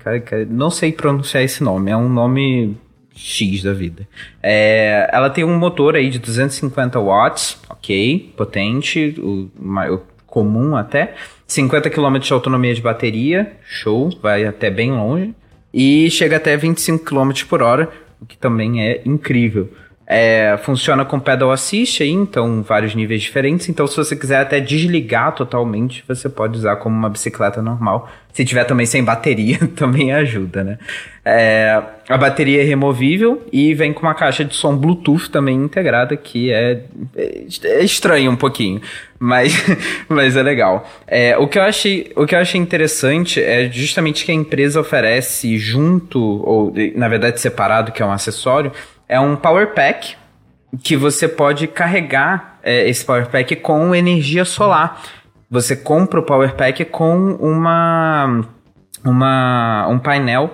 não sei pronunciar esse nome, é um nome X da vida. É, ela tem um motor aí de 250 watts, ok, potente, o, o comum até. 50 km de autonomia de bateria, show, vai até bem longe. E chega até 25 km por hora, o que também é incrível. É, funciona com pedal assist aí, então vários níveis diferentes. Então, se você quiser até desligar totalmente, você pode usar como uma bicicleta normal. Se tiver também sem bateria, também ajuda, né? É, a bateria é removível e vem com uma caixa de som Bluetooth também integrada, que é, é estranho um pouquinho, mas, mas é legal. É, o, que eu achei, o que eu achei interessante é justamente que a empresa oferece junto, ou na verdade separado, que é um acessório, é um power pack que você pode carregar é, esse power pack com energia solar. Você compra o power pack com uma uma, um painel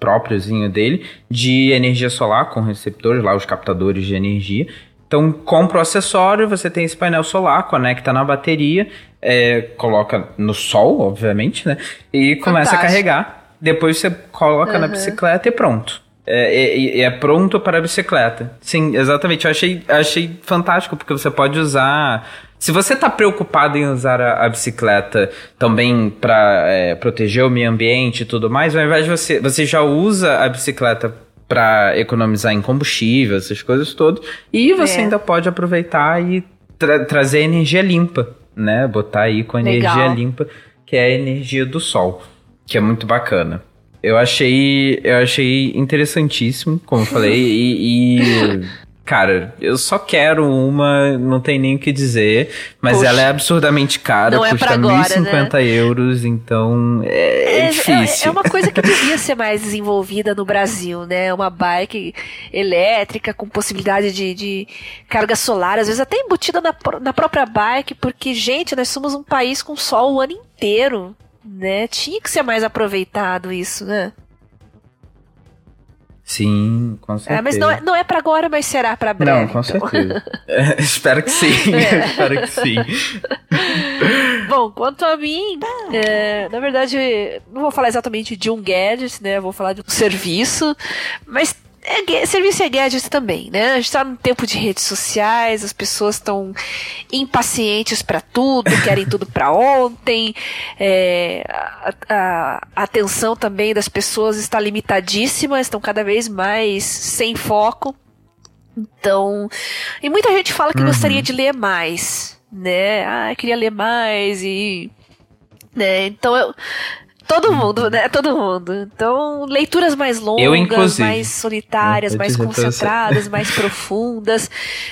própriozinho dele de energia solar com receptores lá, os captadores de energia. Então, compra o acessório, você tem esse painel solar, conecta na bateria, é, coloca no sol, obviamente, né? E começa Fantástico. a carregar. Depois você coloca uhum. na bicicleta e pronto. É, é, é, pronto para a bicicleta. Sim, exatamente. Eu achei, achei fantástico, porque você pode usar. Se você está preocupado em usar a, a bicicleta também para é, proteger o meio ambiente e tudo mais, ao invés de você. Você já usa a bicicleta para economizar em combustível, essas coisas todas. E você é. ainda pode aproveitar e tra trazer energia limpa, né? Botar aí com energia Legal. limpa, que é a energia do sol, que é muito bacana. Eu achei, eu achei interessantíssimo, como eu falei, e, e, Cara, eu só quero uma, não tem nem o que dizer, mas Poxa, ela é absurdamente cara, é custa agora, 1.050 né? euros, então é, é, é difícil. É, é, uma coisa que devia ser mais desenvolvida no Brasil, né? Uma bike elétrica com possibilidade de, de carga solar, às vezes até embutida na, na própria bike, porque, gente, nós somos um país com sol o ano inteiro né? Tinha que ser mais aproveitado isso, né? Sim, com certeza. É, mas não é, não é para agora, mas será para breve. Não, com então. certeza. é, espero que sim. É. espero que sim. Bom, quanto a mim, é, na verdade, não vou falar exatamente de um gadget, né? Vou falar de um serviço, mas é, serviço é gadget também, né? A gente tá num tempo de redes sociais, as pessoas estão impacientes para tudo, querem tudo para ontem, é, a, a, a, atenção também das pessoas está limitadíssima, estão cada vez mais sem foco. Então, e muita gente fala que uhum. gostaria de ler mais, né? Ah, queria ler mais e né? Então eu Todo mundo, né? Todo mundo. Então, leituras mais longas, mais solitárias, mais concentradas, mais profundas.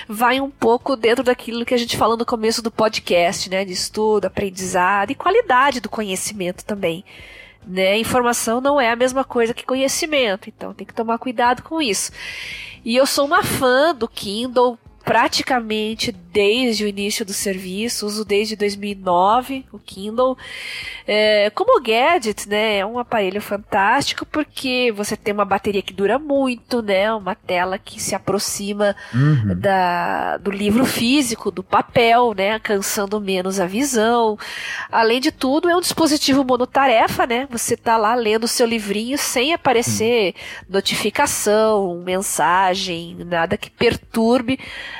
Vai um pouco dentro daquilo que a gente falou no começo do podcast, né? De estudo, aprendizado e qualidade do conhecimento também. Né? Informação não é a mesma coisa que conhecimento, então tem que tomar cuidado com isso. E eu sou uma fã do Kindle praticamente desde o início do serviço, uso desde 2009 o Kindle. É, como gadget, né, é um aparelho fantástico porque você tem uma bateria que dura muito, né, uma tela que se aproxima uhum. da, do livro físico, do papel, né, cansando menos a visão. Além de tudo, é um dispositivo monotarefa, né, você tá lá lendo o seu livrinho sem aparecer uhum. notificação, mensagem, nada que perturbe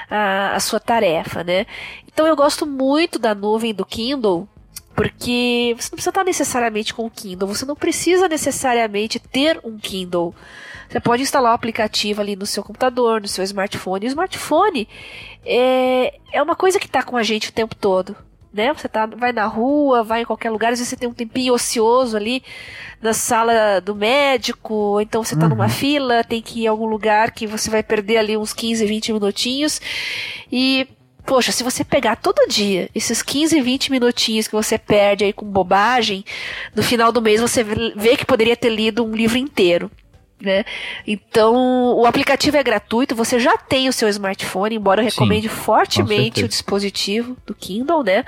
a, a sua tarefa, né? Então eu gosto muito da nuvem do Kindle porque você não precisa estar necessariamente com o Kindle, você não precisa necessariamente ter um Kindle. Você pode instalar o aplicativo ali no seu computador, no seu smartphone. O smartphone é, é uma coisa que está com a gente o tempo todo né? Você tá, vai na rua, vai em qualquer lugar, às vezes você tem um tempinho ocioso ali na sala do médico, então você tá uhum. numa fila, tem que ir a algum lugar que você vai perder ali uns 15, 20 minutinhos. E poxa, se você pegar todo dia esses 15, 20 minutinhos que você perde aí com bobagem, no final do mês você vê que poderia ter lido um livro inteiro. Né? Então, o aplicativo é gratuito, você já tem o seu smartphone, embora eu recomende Sim, fortemente o dispositivo do Kindle, né?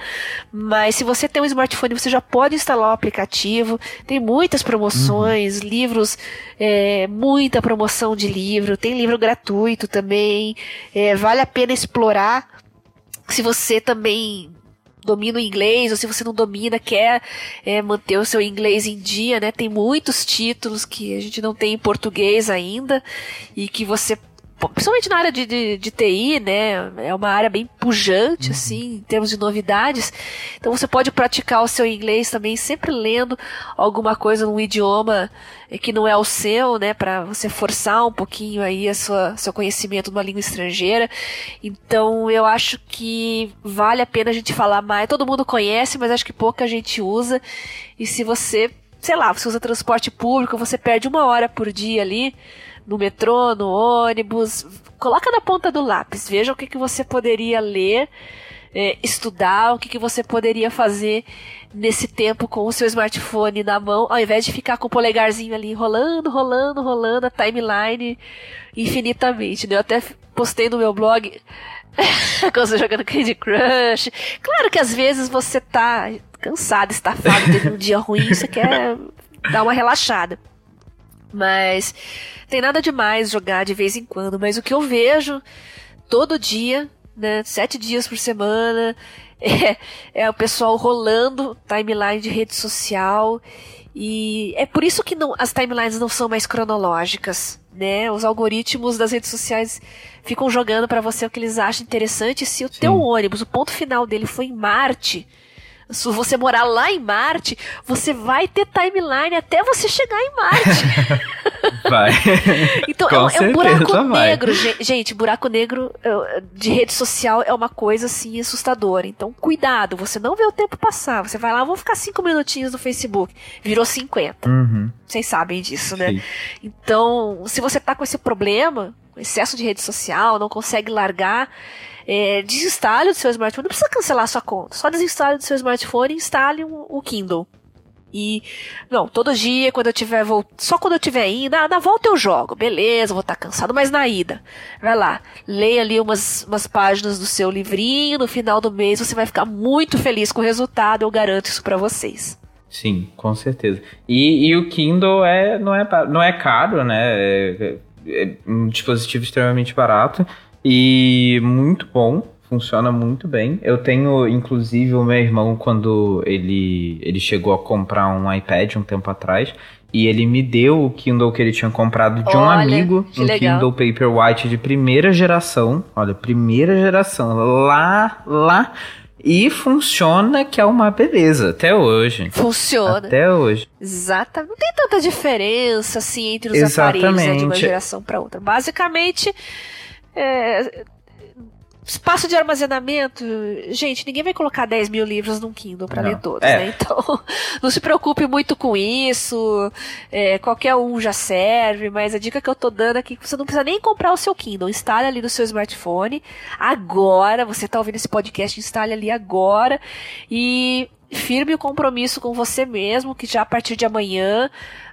Mas se você tem um smartphone, você já pode instalar o aplicativo. Tem muitas promoções, uhum. livros, é, muita promoção de livro, tem livro gratuito também. É, vale a pena explorar. Se você também domina o inglês, ou se você não domina, quer é, manter o seu inglês em dia, né? Tem muitos títulos que a gente não tem em português ainda e que você principalmente na área de, de, de, TI, né? É uma área bem pujante, uhum. assim, em termos de novidades. Então você pode praticar o seu inglês também, sempre lendo alguma coisa num idioma que não é o seu, né? Para você forçar um pouquinho aí a sua, seu conhecimento de uma língua estrangeira. Então eu acho que vale a pena a gente falar mais. Todo mundo conhece, mas acho que pouca gente usa. E se você, sei lá, você usa transporte público, você perde uma hora por dia ali no metrô, no ônibus. Coloca na ponta do lápis, veja o que, que você poderia ler, é, estudar, o que, que você poderia fazer nesse tempo com o seu smartphone na mão, ao invés de ficar com o polegarzinho ali rolando, rolando, rolando a timeline infinitamente. Né? Eu até postei no meu blog quando você jogando Candy Crush. Claro que às vezes você tá cansado, estafado, teve um dia ruim, você quer dar uma relaxada. Mas tem nada demais jogar de vez em quando, mas o que eu vejo todo dia, né, sete dias por semana, é, é o pessoal rolando timeline de rede social e é por isso que não, as timelines não são mais cronológicas, né? Os algoritmos das redes sociais ficam jogando para você o que eles acham interessante. Se o Sim. teu ônibus, o ponto final dele foi em Marte, se você morar lá em Marte, você vai ter timeline até você chegar em Marte. vai. então é, é, um buraco vai. negro, gente. Buraco negro de rede social é uma coisa assim assustadora. Então, cuidado, você não vê o tempo passar. Você vai lá, vou ficar cinco minutinhos no Facebook. Virou 50. Uhum. Vocês sabem disso, né? Sim. Então, se você tá com esse problema, excesso de rede social, não consegue largar é, desinstale o seu smartphone. Não precisa cancelar sua conta. Só desinstale do seu smartphone e instale um, o Kindle. E, não, todo dia, quando eu tiver só quando eu tiver indo, na volta eu jogo, beleza, vou estar tá cansado, mas na ida, vai lá, leia ali umas, umas páginas do seu livrinho, no final do mês você vai ficar muito feliz com o resultado, eu garanto isso para vocês. Sim, com certeza. E, e o Kindle é, não, é, não é caro, né? É, é um dispositivo extremamente barato. E muito bom, funciona muito bem. Eu tenho, inclusive, o meu irmão, quando ele, ele chegou a comprar um iPad um tempo atrás, e ele me deu o Kindle que ele tinha comprado de um amigo, um legal. Kindle Paperwhite de primeira geração. Olha, primeira geração, lá, lá. E funciona que é uma beleza, até hoje. Funciona. Até hoje. Exatamente. Não tem tanta diferença, assim, entre os Exatamente. aparelhos né, de uma geração para outra. Basicamente, é, espaço de armazenamento, gente, ninguém vai colocar 10 mil livros num Kindle para ler todos, é. né? Então, não se preocupe muito com isso. É, qualquer um já serve, mas a dica que eu tô dando aqui é que você não precisa nem comprar o seu Kindle. Instale ali no seu smartphone agora. Você tá ouvindo esse podcast, instale ali agora e firme o compromisso com você mesmo, que já a partir de amanhã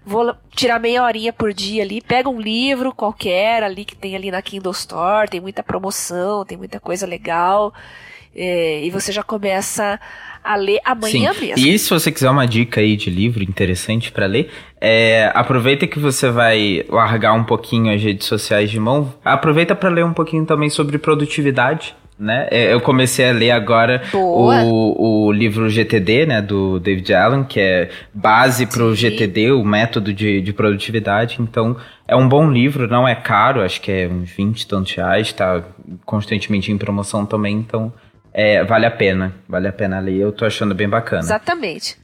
vou tirar meia horinha por dia ali, pega um livro qualquer ali que tem ali na Kindle Store, tem muita promoção, tem muita coisa legal, é, e você já começa a ler amanhã Sim. mesmo. E se você quiser uma dica aí de livro interessante para ler, é, aproveita que você vai largar um pouquinho as redes sociais de mão, aproveita para ler um pouquinho também sobre produtividade né? É, eu comecei a ler agora o, o livro GTD, né, do David Allen, que é base para o GTD, o método de, de produtividade. Então, é um bom livro, não é caro, acho que é uns 20 tantos reais, está constantemente em promoção também, então é, vale a pena, vale a pena ler, eu tô achando bem bacana. Exatamente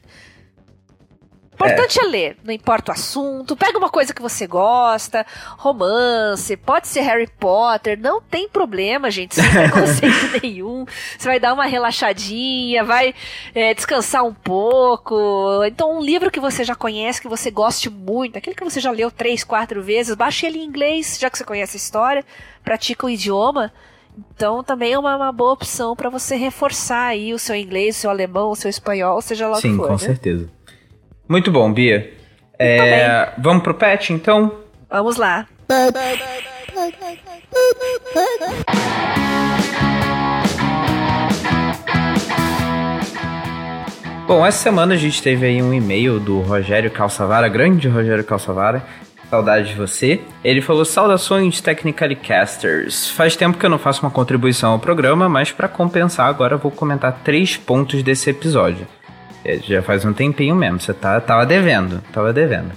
importante é. é. ler, não importa o assunto. Pega uma coisa que você gosta, romance, pode ser Harry Potter, não tem problema, gente, sem preconceito nenhum. Você vai dar uma relaxadinha, vai é, descansar um pouco. Então, um livro que você já conhece, que você goste muito, aquele que você já leu três, quatro vezes, baixe ele em inglês, já que você conhece a história, pratica o idioma. Então também é uma, uma boa opção para você reforçar aí o seu inglês, o seu alemão, o seu espanhol, seja lá o que for. Sim, com né? certeza. Muito bom, Bia. É, vamos pro pet, então? Vamos lá. Bom, essa semana a gente teve aí um e-mail do Rogério Calçavara, grande Rogério Calçavara. Saudade de você. Ele falou: Saudações, Technicalicasters. Faz tempo que eu não faço uma contribuição ao programa, mas para compensar, agora eu vou comentar três pontos desse episódio. É, já faz um tempinho mesmo, você tá, tava devendo, tava devendo.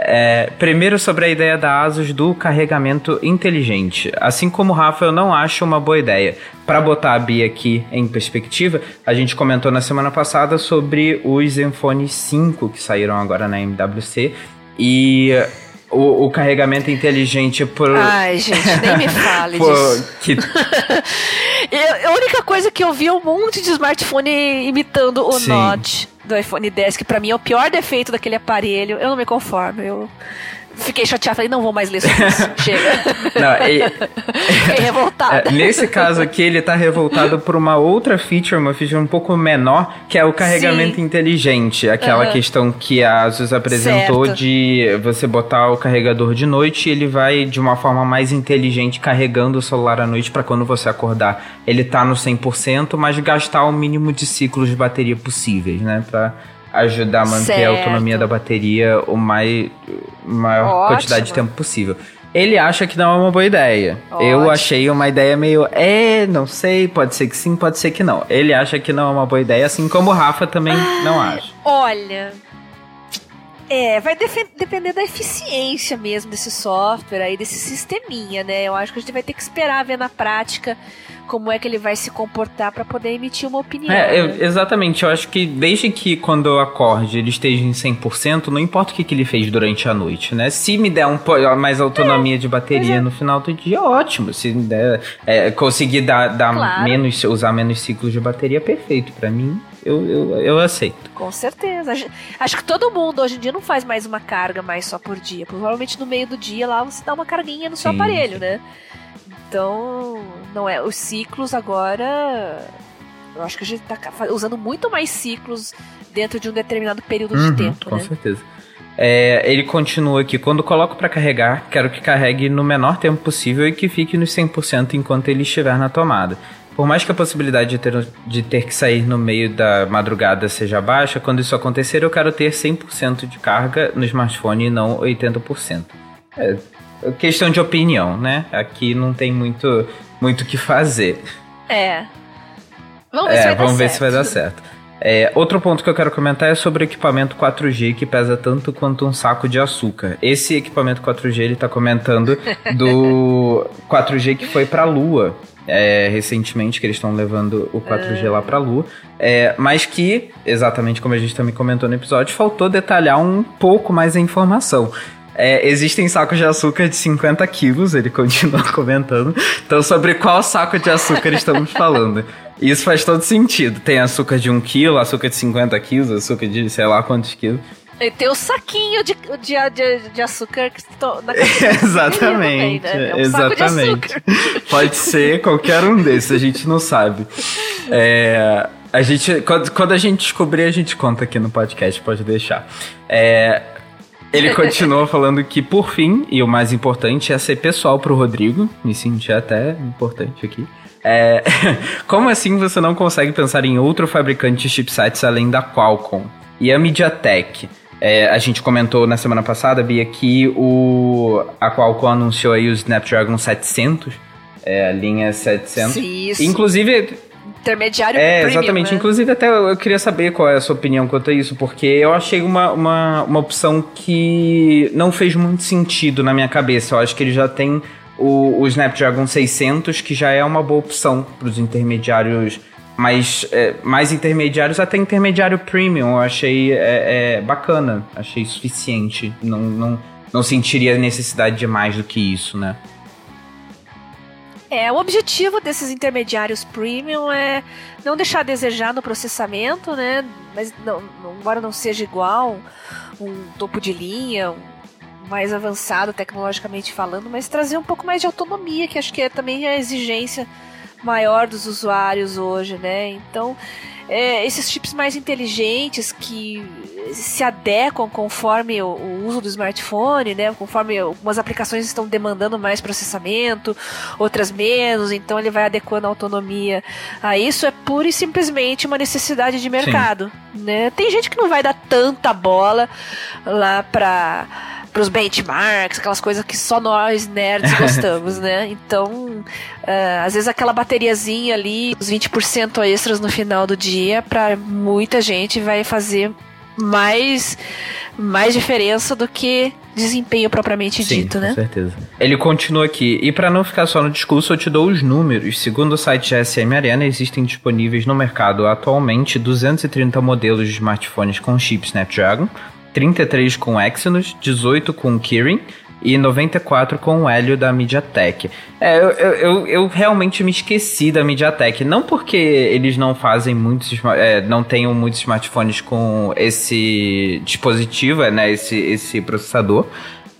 É, primeiro sobre a ideia da ASUS do carregamento inteligente. Assim como o Rafa, eu não acho uma boa ideia. Para botar a Bia aqui em perspectiva, a gente comentou na semana passada sobre os Zenfone 5 que saíram agora na MWC e o, o, carregamento inteligente por. Ai, gente, nem me fale por, disso. Que... eu, a única coisa que eu vi é um monte de smartphone imitando o Sim. Note do iPhone 10, que para mim é o pior defeito daquele aparelho. Eu não me conformo. Eu fiquei chateado, falei, não vou mais ler sobre isso. Chega. Não, e... Fiquei revoltado. É, nesse caso aqui, ele tá revoltado por uma outra feature, uma feature um pouco menor, que é o carregamento Sim. inteligente. Aquela uhum. questão que a Asus apresentou certo. de você botar o carregador de noite e ele vai de uma forma mais inteligente carregando o celular à noite para quando você acordar. Ele tá no 100%, mas gastar o mínimo de ciclos de bateria possíveis, né? Pra ajudar a manter certo. a autonomia da bateria o mais maior Ótimo. quantidade de tempo possível. Ele acha que não é uma boa ideia. Ótimo. Eu achei uma ideia meio, é, não sei, pode ser que sim, pode ser que não. Ele acha que não é uma boa ideia, assim como o Rafa também ah, não acha. Olha, é, vai depender da eficiência mesmo desse software aí, desse sisteminha, né? Eu acho que a gente vai ter que esperar ver na prática como é que ele vai se comportar para poder emitir uma opinião. É, né? exatamente. Eu acho que desde que quando eu acorde ele esteja em 100%, não importa o que, que ele fez durante a noite, né? Se me der um mais autonomia é, de bateria é. no final do dia, ótimo. Se der, é, conseguir dar, dar claro. menos, usar menos ciclos de bateria, perfeito. para mim, eu, eu, eu aceito. Com certeza. Acho que todo mundo hoje em dia não faz mais uma carga mais só por dia. Provavelmente no meio do dia lá você dá uma carguinha no seu Sim. aparelho, né? Então, não é. Os ciclos agora. Eu acho que a gente tá usando muito mais ciclos dentro de um determinado período uhum, de tempo. Com né? certeza. É, ele continua aqui. Quando coloco para carregar, quero que carregue no menor tempo possível e que fique nos 100% enquanto ele estiver na tomada. Por mais que a possibilidade de ter, de ter que sair no meio da madrugada seja baixa, quando isso acontecer eu quero ter 100% de carga no smartphone e não 80%. É, questão de opinião, né? Aqui não tem muito muito que fazer. É. Vamos ver, é, se, vai vamos ver se vai dar certo. É, outro ponto que eu quero comentar é sobre o equipamento 4G que pesa tanto quanto um saco de açúcar. Esse equipamento 4G ele está comentando do 4G que foi para a Lua. É, recentemente, que eles estão levando o 4G lá para a Lua, é, mas que, exatamente como a gente também comentou no episódio, faltou detalhar um pouco mais a informação. É, existem sacos de açúcar de 50 quilos, ele continua comentando. Então, sobre qual saco de açúcar estamos falando? Isso faz todo sentido. Tem açúcar de 1 quilo, açúcar de 50 quilos, açúcar de sei lá quantos quilos. E tem o saquinho de, de, de, de açúcar que estou na Exatamente. Também, né? é um exatamente. Pode ser qualquer um desses, a gente não sabe. É, a gente, quando, quando a gente descobrir, a gente conta aqui no podcast, pode deixar. É, ele continua falando que, por fim, e o mais importante é ser pessoal pro Rodrigo, me senti até importante aqui. É, como assim você não consegue pensar em outro fabricante de chipsets além da Qualcomm? E a MediaTek? É, a gente comentou na semana passada, Bia, que o, a Qualcomm anunciou aí o Snapdragon 700, é, a linha 700. Isso. Inclusive, intermediário É, premium, exatamente. Né? Inclusive, até eu queria saber qual é a sua opinião quanto a isso, porque eu achei uma, uma, uma opção que não fez muito sentido na minha cabeça. Eu acho que ele já tem o, o Snapdragon 600, que já é uma boa opção para os intermediários mais, é, mais intermediários, até intermediário premium. Eu achei é, é, bacana, achei suficiente. Não, não, não sentiria necessidade de mais do que isso, né? É, o objetivo desses intermediários premium é não deixar a desejar no processamento, né? Mas não, embora não seja igual um topo de linha, um mais avançado tecnologicamente falando, mas trazer um pouco mais de autonomia, que acho que é também a exigência maior dos usuários hoje, né? Então, é, esses chips mais inteligentes que se adequam conforme o, o, uso do smartphone, né? Conforme algumas aplicações estão demandando mais processamento, outras menos, então ele vai adequando a autonomia a isso. É pura e simplesmente uma necessidade de mercado, Sim. né? Tem gente que não vai dar tanta bola lá para os benchmarks, aquelas coisas que só nós nerds gostamos, né? Então, uh, às vezes aquela bateriazinha ali, os 20% extras no final do dia, para muita gente vai fazer mais, mais diferença do que desempenho propriamente Sim, dito, né? Com certeza. Ele continua aqui. E para não ficar só no discurso, eu te dou os números. Segundo o site GSM Arena, existem disponíveis no mercado atualmente 230 modelos de smartphones com chip Snapdragon, 33 com Exynos, 18 com Kirin e 94 com o Hélio da MediaTek. É, eu, eu, eu, realmente me esqueci da MediaTek, não porque eles não fazem muitos, é, não tenham muitos smartphones com esse dispositivo, né, esse, esse processador.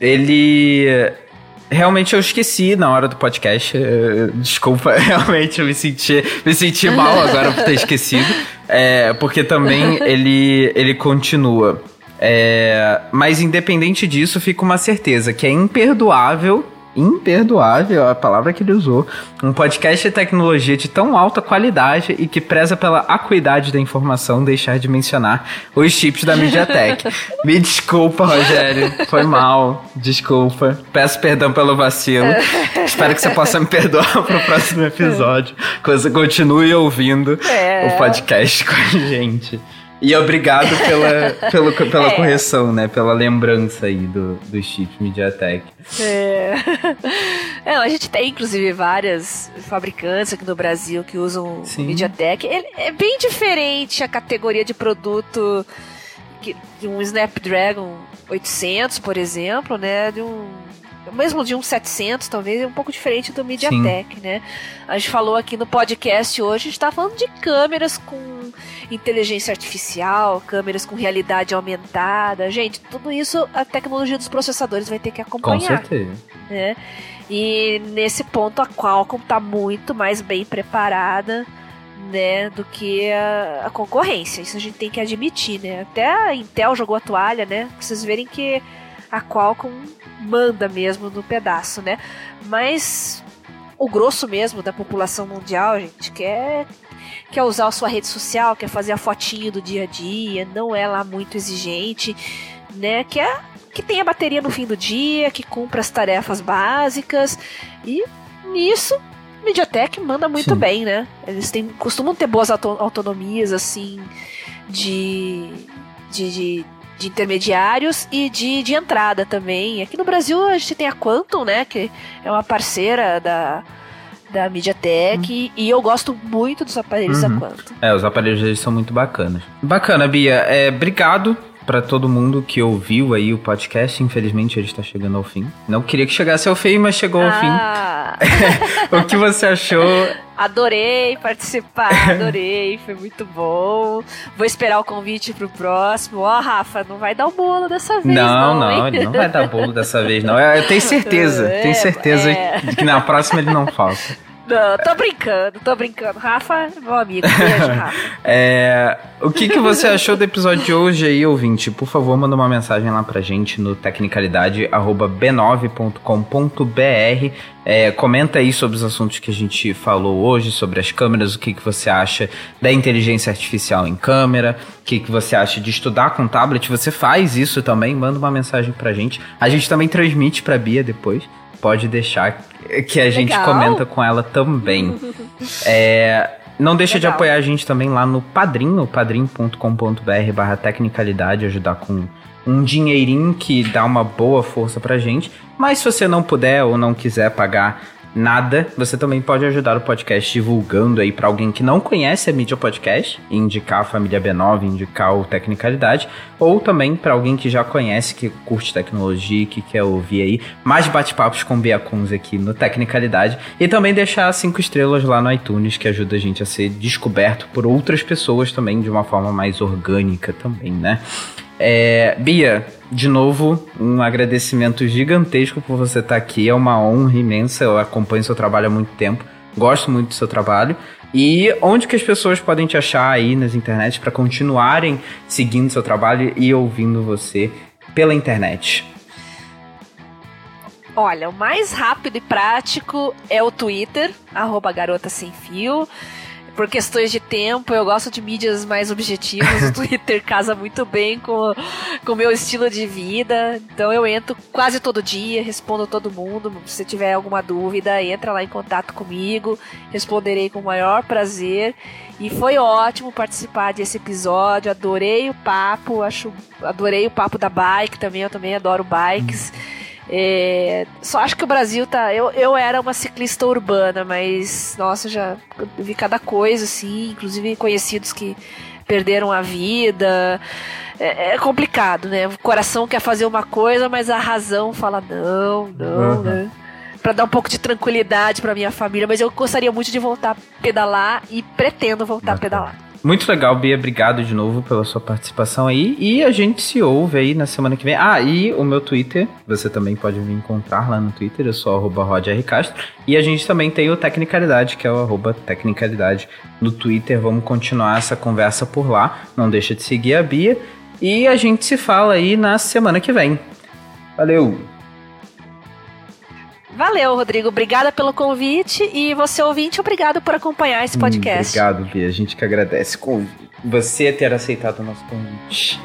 Ele Realmente eu esqueci na hora do podcast. Desculpa, realmente eu me senti, me senti mal agora por ter esquecido. É, porque também ele, ele continua. É, mas independente disso, fica uma certeza que é imperdoável imperdoável, a palavra que ele usou, um podcast de tecnologia de tão alta qualidade e que preza pela acuidade da informação deixar de mencionar os chips da MediaTek. Me desculpa, Rogério, foi mal, desculpa. Peço perdão pelo vacilo. Espero que você possa me perdoar pro próximo episódio, que você continue ouvindo é. o podcast com a gente. E obrigado pela, pelo, pela é. correção, né? Pela lembrança aí do, do chip MediaTek. É. é. A gente tem, inclusive, várias fabricantes aqui no Brasil que usam Sim. MediaTek. Ele é bem diferente a categoria de produto que, de um Snapdragon 800, por exemplo, né? De um mesmo de um 700, talvez, é um pouco diferente do MediaTek, Sim. né? A gente falou aqui no podcast hoje, a gente está falando de câmeras com inteligência artificial, câmeras com realidade aumentada. Gente, tudo isso a tecnologia dos processadores vai ter que acompanhar. Com certeza. Né? E nesse ponto a Qualcomm está muito mais bem preparada né, do que a, a, concorrência. Isso a gente tem que admitir, né? Até a Intel jogou a toalha, né? Pra vocês verem que a Qualcomm manda mesmo no pedaço, né? Mas o grosso mesmo da população mundial, gente, quer quer usar a sua rede social, quer fazer a fotinho do dia a dia, não é lá muito exigente, né? Quer que tenha bateria no fim do dia, que cumpra as tarefas básicas e nisso MediaTek manda muito Sim. bem, né? Eles têm, costumam ter boas auto autonomias assim de, de, de de intermediários e de, de entrada também. Aqui no Brasil a gente tem a Quantum, né? Que é uma parceira da, da MediaTek uhum. e eu gosto muito dos aparelhos uhum. da Quantum. É, os aparelhos deles são muito bacanas. Bacana, Bia. É, obrigado para todo mundo que ouviu aí o podcast. Infelizmente ele está chegando ao fim. Não queria que chegasse ao fim, mas chegou ao ah. fim. o que você achou Adorei participar, adorei, foi muito bom. Vou esperar o convite pro próximo. Ó, oh, Rafa, não vai dar o bolo dessa vez, não. Não, não, ele não vai dar bolo dessa vez, não. Eu tenho certeza, é, tenho certeza é. de que na próxima ele não falta. Não, tô brincando, tô brincando. Rafa, meu amigo, beijo, Rafa. é, o que, que você achou do episódio de hoje aí, ouvinte? Por favor, manda uma mensagem lá pra gente no tecnicalidade.b9.com.br. É, comenta aí sobre os assuntos que a gente falou hoje, sobre as câmeras, o que, que você acha da inteligência artificial em câmera, o que, que você acha de estudar com tablet. Você faz isso também, manda uma mensagem pra gente. A gente também transmite pra Bia depois pode deixar que a gente Legal. comenta com ela também. é, não deixa Legal. de apoiar a gente também lá no Padrim, padrim.com.br barra tecnicalidade, ajudar com um dinheirinho que dá uma boa força pra gente. Mas se você não puder ou não quiser pagar nada, você também pode ajudar o podcast divulgando aí para alguém que não conhece a mídia podcast, indicar a família B9, indicar o Tecnicalidade, ou também para alguém que já conhece, que curte tecnologia, que quer ouvir aí mais bate-papos com Biacuns aqui no Tecnicalidade, e também deixar cinco estrelas lá no iTunes, que ajuda a gente a ser descoberto por outras pessoas também de uma forma mais orgânica também, né? É, Bia, de novo, um agradecimento gigantesco por você estar aqui. É uma honra imensa. Eu acompanho seu trabalho há muito tempo. Gosto muito do seu trabalho. E onde que as pessoas podem te achar aí nas internet para continuarem seguindo seu trabalho e ouvindo você pela internet? Olha, o mais rápido e prático é o Twitter, arroba garota sem fio por questões de tempo, eu gosto de mídias mais objetivas. o Twitter casa muito bem com o meu estilo de vida. Então eu entro quase todo dia, respondo todo mundo. Se tiver alguma dúvida, entra lá em contato comigo. Responderei com o maior prazer. E foi ótimo participar desse episódio. Adorei o papo, acho, adorei o papo da bike também. Eu também adoro bikes. É, só acho que o Brasil tá. Eu, eu era uma ciclista urbana, mas nossa, já vi cada coisa, assim, inclusive conhecidos que perderam a vida. É, é, complicado, né? O coração quer fazer uma coisa, mas a razão fala não, não, uhum. né? Pra dar um pouco de tranquilidade pra minha família, mas eu gostaria muito de voltar a pedalar e pretendo voltar a pedalar. Muito legal, Bia. Obrigado de novo pela sua participação aí. E a gente se ouve aí na semana que vem. Ah, e o meu Twitter, você também pode me encontrar lá no Twitter, eu sou arroba rodrcastro. E a gente também tem o Tecnicalidade, que é o Tecnicalidade no Twitter. Vamos continuar essa conversa por lá. Não deixa de seguir a Bia. E a gente se fala aí na semana que vem. Valeu! Valeu, Rodrigo. Obrigada pelo convite e você ouvinte, obrigado por acompanhar esse hum, podcast. Hum, obrigado, Bia. A gente que agradece com você ter aceitado o nosso convite.